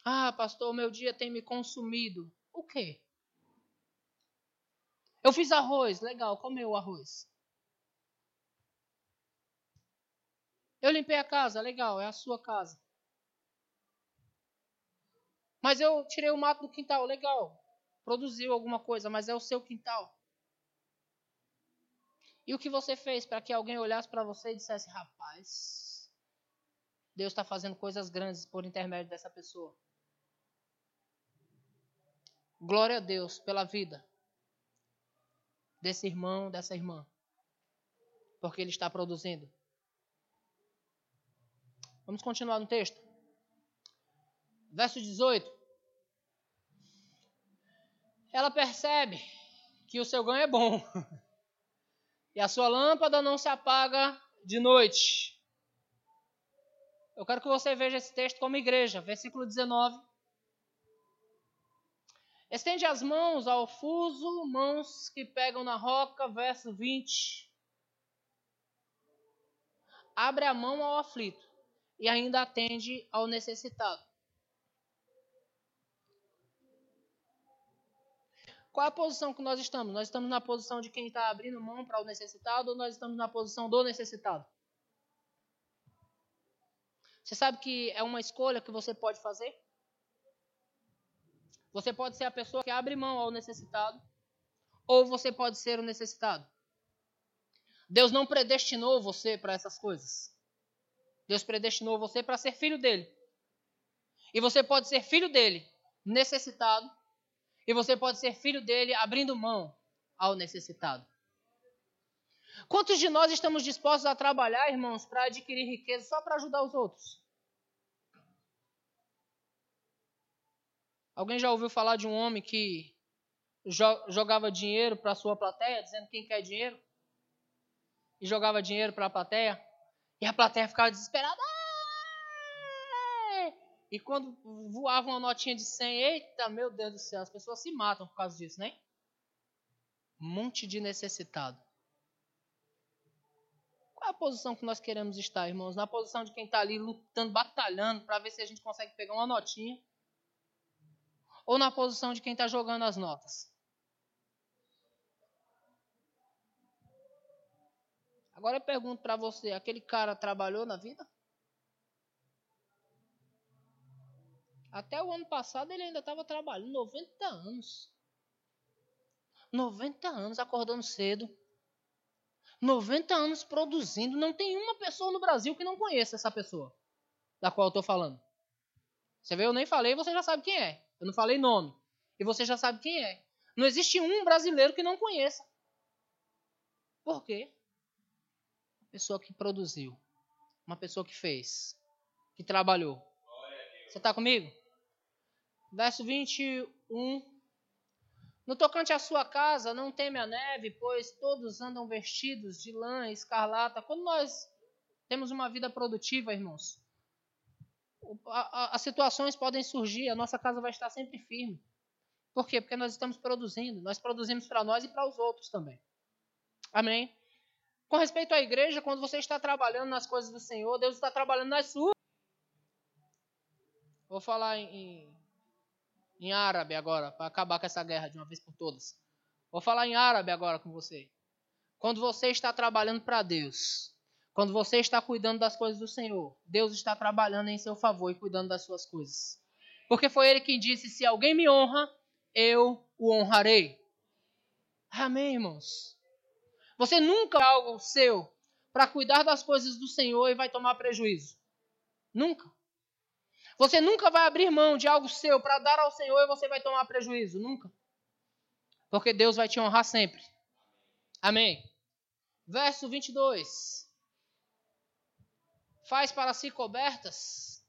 S2: Ah, pastor, meu dia tem me consumido. O quê? Eu fiz arroz, legal, comeu o arroz. Eu limpei a casa, legal, é a sua casa. Mas eu tirei o mato do quintal, legal. Produziu alguma coisa, mas é o seu quintal. E o que você fez para que alguém olhasse para você e dissesse: rapaz, Deus está fazendo coisas grandes por intermédio dessa pessoa. Glória a Deus pela vida desse irmão, dessa irmã, porque ele está produzindo. Vamos continuar no texto verso 18. Ela percebe que o seu ganho é bom. E a sua lâmpada não se apaga de noite. Eu quero que você veja esse texto como igreja, versículo 19. Estende as mãos ao fuso, mãos que pegam na roca, verso 20. Abre a mão ao aflito e ainda atende ao necessitado. Qual a posição que nós estamos? Nós estamos na posição de quem está abrindo mão para o necessitado ou nós estamos na posição do necessitado? Você sabe que é uma escolha que você pode fazer? Você pode ser a pessoa que abre mão ao necessitado, ou você pode ser o necessitado. Deus não predestinou você para essas coisas. Deus predestinou você para ser filho dele. E você pode ser filho dele, necessitado, e você pode ser filho dele abrindo mão ao necessitado. Quantos de nós estamos dispostos a trabalhar, irmãos, para adquirir riqueza só para ajudar os outros? Alguém já ouviu falar de um homem que jogava dinheiro para a sua plateia, dizendo quem quer dinheiro? E jogava dinheiro para a plateia? E a plateia ficava desesperada. E quando voava uma notinha de 100, eita, meu Deus do céu, as pessoas se matam por causa disso, né? Um monte de necessitado. Qual é a posição que nós queremos estar, irmãos? Na posição de quem está ali lutando, batalhando, para ver se a gente consegue pegar uma notinha? Ou na posição de quem está jogando as notas? Agora eu pergunto para você: aquele cara trabalhou na vida? Até o ano passado ele ainda estava trabalhando 90 anos. 90 anos acordando cedo. 90 anos produzindo. Não tem uma pessoa no Brasil que não conheça essa pessoa da qual eu estou falando. Você vê, eu nem falei, você já sabe quem é. Eu não falei nome. E você já sabe quem é. Não existe um brasileiro que não conheça. Por quê? Uma pessoa que produziu. Uma pessoa que fez. Que trabalhou. Você está comigo? Verso 21. No tocante à sua casa, não teme a neve, pois todos andam vestidos de lã escarlata. Quando nós temos uma vida produtiva, irmãos, as situações podem surgir, a nossa casa vai estar sempre firme. Por quê? Porque nós estamos produzindo. Nós produzimos para nós e para os outros também. Amém? Com respeito à igreja, quando você está trabalhando nas coisas do Senhor, Deus está trabalhando nas suas. Vou falar em, em árabe agora, para acabar com essa guerra de uma vez por todas. Vou falar em árabe agora com você. Quando você está trabalhando para Deus, quando você está cuidando das coisas do Senhor, Deus está trabalhando em seu favor e cuidando das suas coisas. Porque foi Ele quem disse: Se alguém me honra, eu o honrarei. Amém, irmãos? Você nunca algo seu para cuidar das coisas do Senhor e vai tomar prejuízo. Nunca. Você nunca vai abrir mão de algo seu para dar ao Senhor e você vai tomar prejuízo. Nunca. Porque Deus vai te honrar sempre. Amém. Verso 22. Faz para si cobertas,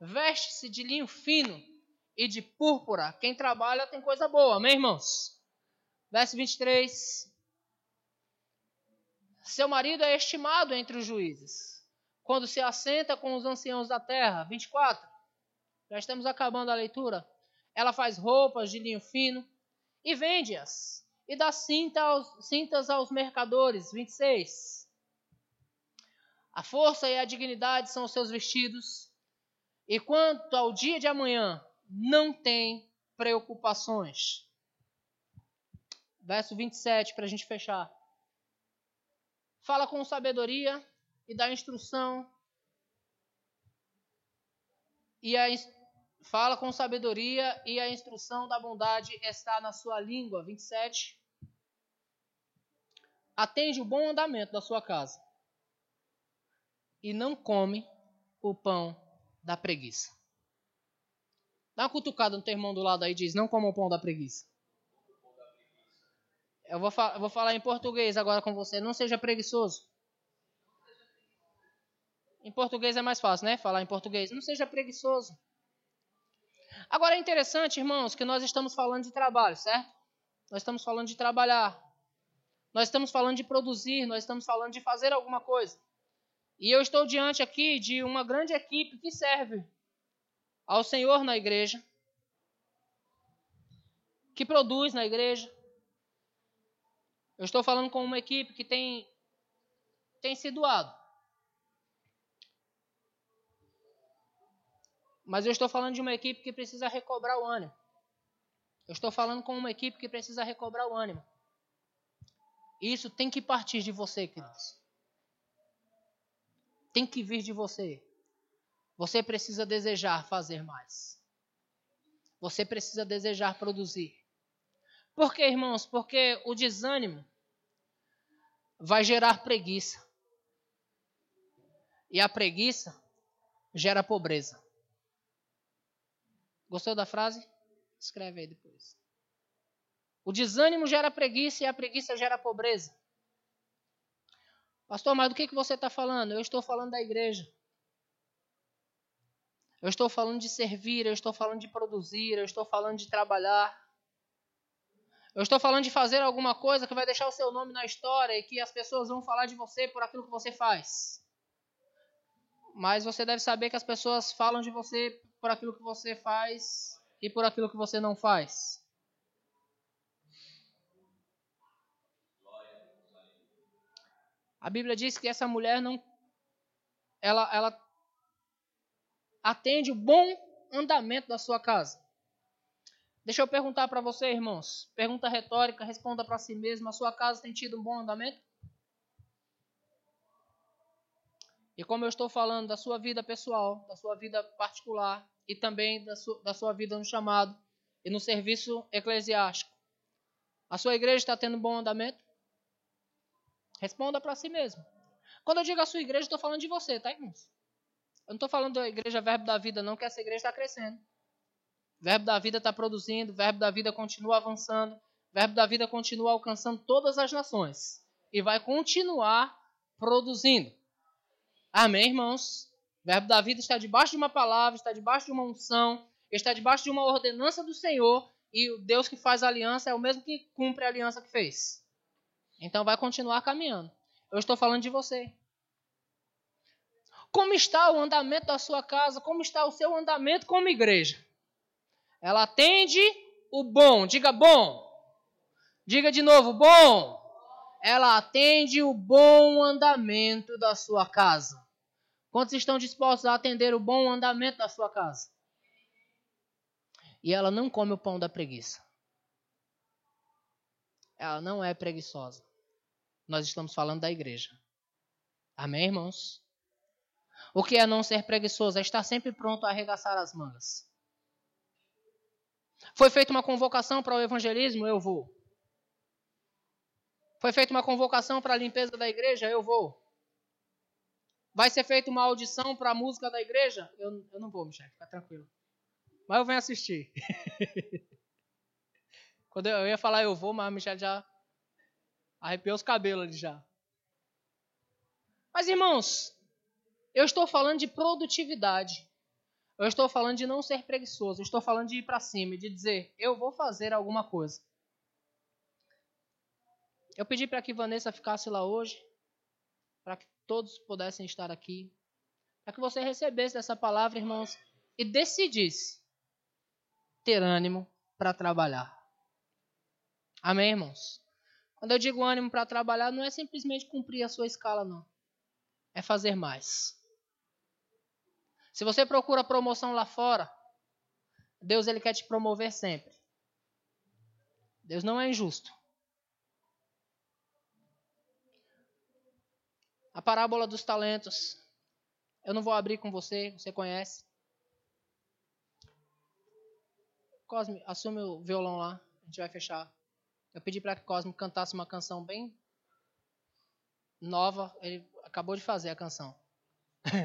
S2: veste-se de linho fino e de púrpura. Quem trabalha tem coisa boa. Amém, irmãos? Verso 23. Seu marido é estimado entre os juízes, quando se assenta com os anciãos da terra. 24. Já estamos acabando a leitura. Ela faz roupas de linho fino e vende-as. E dá cinta aos, cintas aos mercadores. 26. A força e a dignidade são os seus vestidos. E quanto ao dia de amanhã, não tem preocupações. Verso 27, para a gente fechar. Fala com sabedoria e dá instrução. E a, Fala com sabedoria e a instrução da bondade está na sua língua. 27. Atende o bom andamento da sua casa. E não come o pão da preguiça. Dá uma cutucada no teu irmão do lado aí diz: Não coma o pão da preguiça. Eu vou, eu vou falar em português agora com você. Não seja preguiçoso. Em português é mais fácil, né? Falar em português. Não seja preguiçoso. Agora é interessante, irmãos, que nós estamos falando de trabalho, certo? Nós estamos falando de trabalhar. Nós estamos falando de produzir, nós estamos falando de fazer alguma coisa. E eu estou diante aqui de uma grande equipe que serve ao Senhor na igreja, que produz na igreja. Eu estou falando com uma equipe que tem, tem se doado. Mas eu estou falando de uma equipe que precisa recobrar o ânimo. Eu estou falando com uma equipe que precisa recobrar o ânimo. Isso tem que partir de você, queridos. Tem que vir de você. Você precisa desejar fazer mais. Você precisa desejar produzir. Por quê, irmãos? Porque o desânimo vai gerar preguiça. E a preguiça gera pobreza. Gostou da frase? Escreve aí depois. O desânimo gera preguiça e a preguiça gera pobreza. Pastor, mas do que, que você está falando? Eu estou falando da igreja. Eu estou falando de servir, eu estou falando de produzir, eu estou falando de trabalhar. Eu estou falando de fazer alguma coisa que vai deixar o seu nome na história e que as pessoas vão falar de você por aquilo que você faz. Mas você deve saber que as pessoas falam de você por aquilo que você faz e por aquilo que você não faz. A Bíblia diz que essa mulher não ela ela atende o bom andamento da sua casa. Deixa eu perguntar para você, irmãos. Pergunta retórica, responda para si mesmo. A sua casa tem tido um bom andamento? E como eu estou falando da sua vida pessoal, da sua vida particular e também da sua, da sua vida no chamado e no serviço eclesiástico, a sua igreja está tendo bom andamento? Responda para si mesmo. Quando eu digo a sua igreja, estou falando de você, tá, irmãos? Eu não estou falando da igreja Verbo da Vida, não, que essa igreja está crescendo. Verbo da Vida está produzindo, Verbo da Vida continua avançando, Verbo da Vida continua alcançando todas as nações e vai continuar produzindo. Amém, irmãos? Verbo da Vida está debaixo de uma palavra, está debaixo de uma unção, está debaixo de uma ordenança do Senhor e o Deus que faz a aliança é o mesmo que cumpre a aliança que fez. Então vai continuar caminhando. Eu estou falando de você. Como está o andamento da sua casa? Como está o seu andamento como igreja? Ela atende o bom. Diga bom. Diga de novo, bom. Ela atende o bom andamento da sua casa. Quantos estão dispostos a atender o bom andamento da sua casa? E ela não come o pão da preguiça. Ela não é preguiçosa nós estamos falando da igreja. Amém, irmãos? O que é não ser preguiçoso? É estar sempre pronto a arregaçar as mangas. Foi feita uma convocação para o evangelismo? Eu vou. Foi feita uma convocação para a limpeza da igreja? Eu vou. Vai ser feita uma audição para a música da igreja? Eu, eu não vou, Michel, fica tranquilo. Mas eu venho assistir. Quando eu, eu ia falar eu vou, mas a já Arrepiou os cabelos ali já. Mas, irmãos, eu estou falando de produtividade. Eu estou falando de não ser preguiçoso. Eu estou falando de ir para cima, de dizer, eu vou fazer alguma coisa. Eu pedi para que Vanessa ficasse lá hoje, para que todos pudessem estar aqui, para que você recebesse essa palavra, irmãos, e decidisse ter ânimo para trabalhar. Amém, irmãos? Quando eu digo ânimo para trabalhar, não é simplesmente cumprir a sua escala, não. É fazer mais. Se você procura promoção lá fora, Deus ele quer te promover sempre. Deus não é injusto. A parábola dos talentos. Eu não vou abrir com você, você conhece. Cosme, assume o violão lá. A gente vai fechar. Eu pedi para que Cosmo cantasse uma canção bem nova. Ele acabou de fazer a canção. a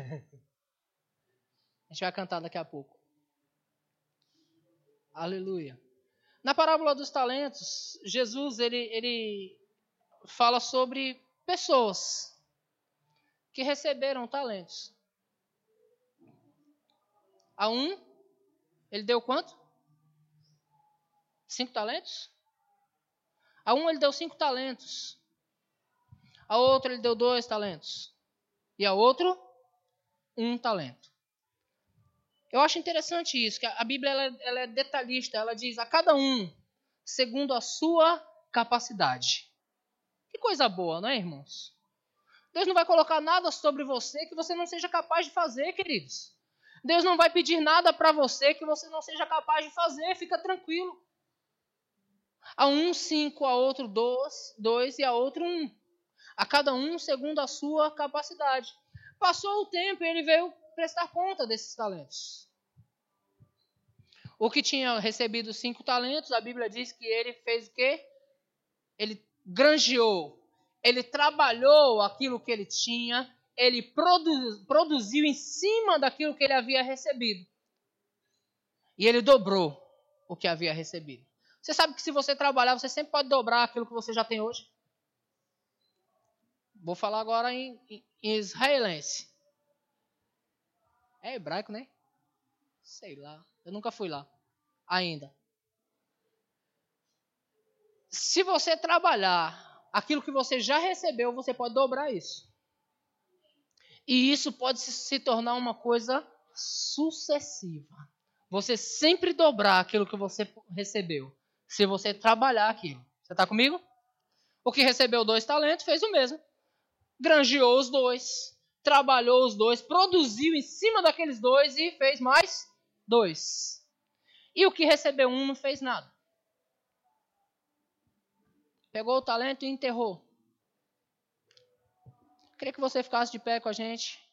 S2: gente vai cantar daqui a pouco. Aleluia. Na parábola dos talentos, Jesus ele, ele fala sobre pessoas que receberam talentos. A um, ele deu quanto? Cinco talentos? A um ele deu cinco talentos. A outro ele deu dois talentos. E a outro, um talento. Eu acho interessante isso, que a Bíblia ela, ela é detalhista. Ela diz a cada um segundo a sua capacidade. Que coisa boa, não é, irmãos? Deus não vai colocar nada sobre você que você não seja capaz de fazer, queridos. Deus não vai pedir nada para você que você não seja capaz de fazer, fica tranquilo. A um cinco, a outro dois, dois e a outro um. A cada um segundo a sua capacidade. Passou o tempo e ele veio prestar conta desses talentos. O que tinha recebido cinco talentos, a Bíblia diz que ele fez o quê? Ele granjeou, ele trabalhou aquilo que ele tinha, ele produ produziu em cima daquilo que ele havia recebido. E ele dobrou o que havia recebido. Você sabe que se você trabalhar, você sempre pode dobrar aquilo que você já tem hoje? Vou falar agora em, em, em israelense. É hebraico, né? Sei lá. Eu nunca fui lá. Ainda. Se você trabalhar aquilo que você já recebeu, você pode dobrar isso. E isso pode se tornar uma coisa sucessiva. Você sempre dobrar aquilo que você recebeu. Se você trabalhar aquilo. Você está comigo? O que recebeu dois talentos fez o mesmo. Granjeou os dois. Trabalhou os dois. Produziu em cima daqueles dois e fez mais dois. E o que recebeu um não fez nada. Pegou o talento e enterrou. Queria que você ficasse de pé com a gente.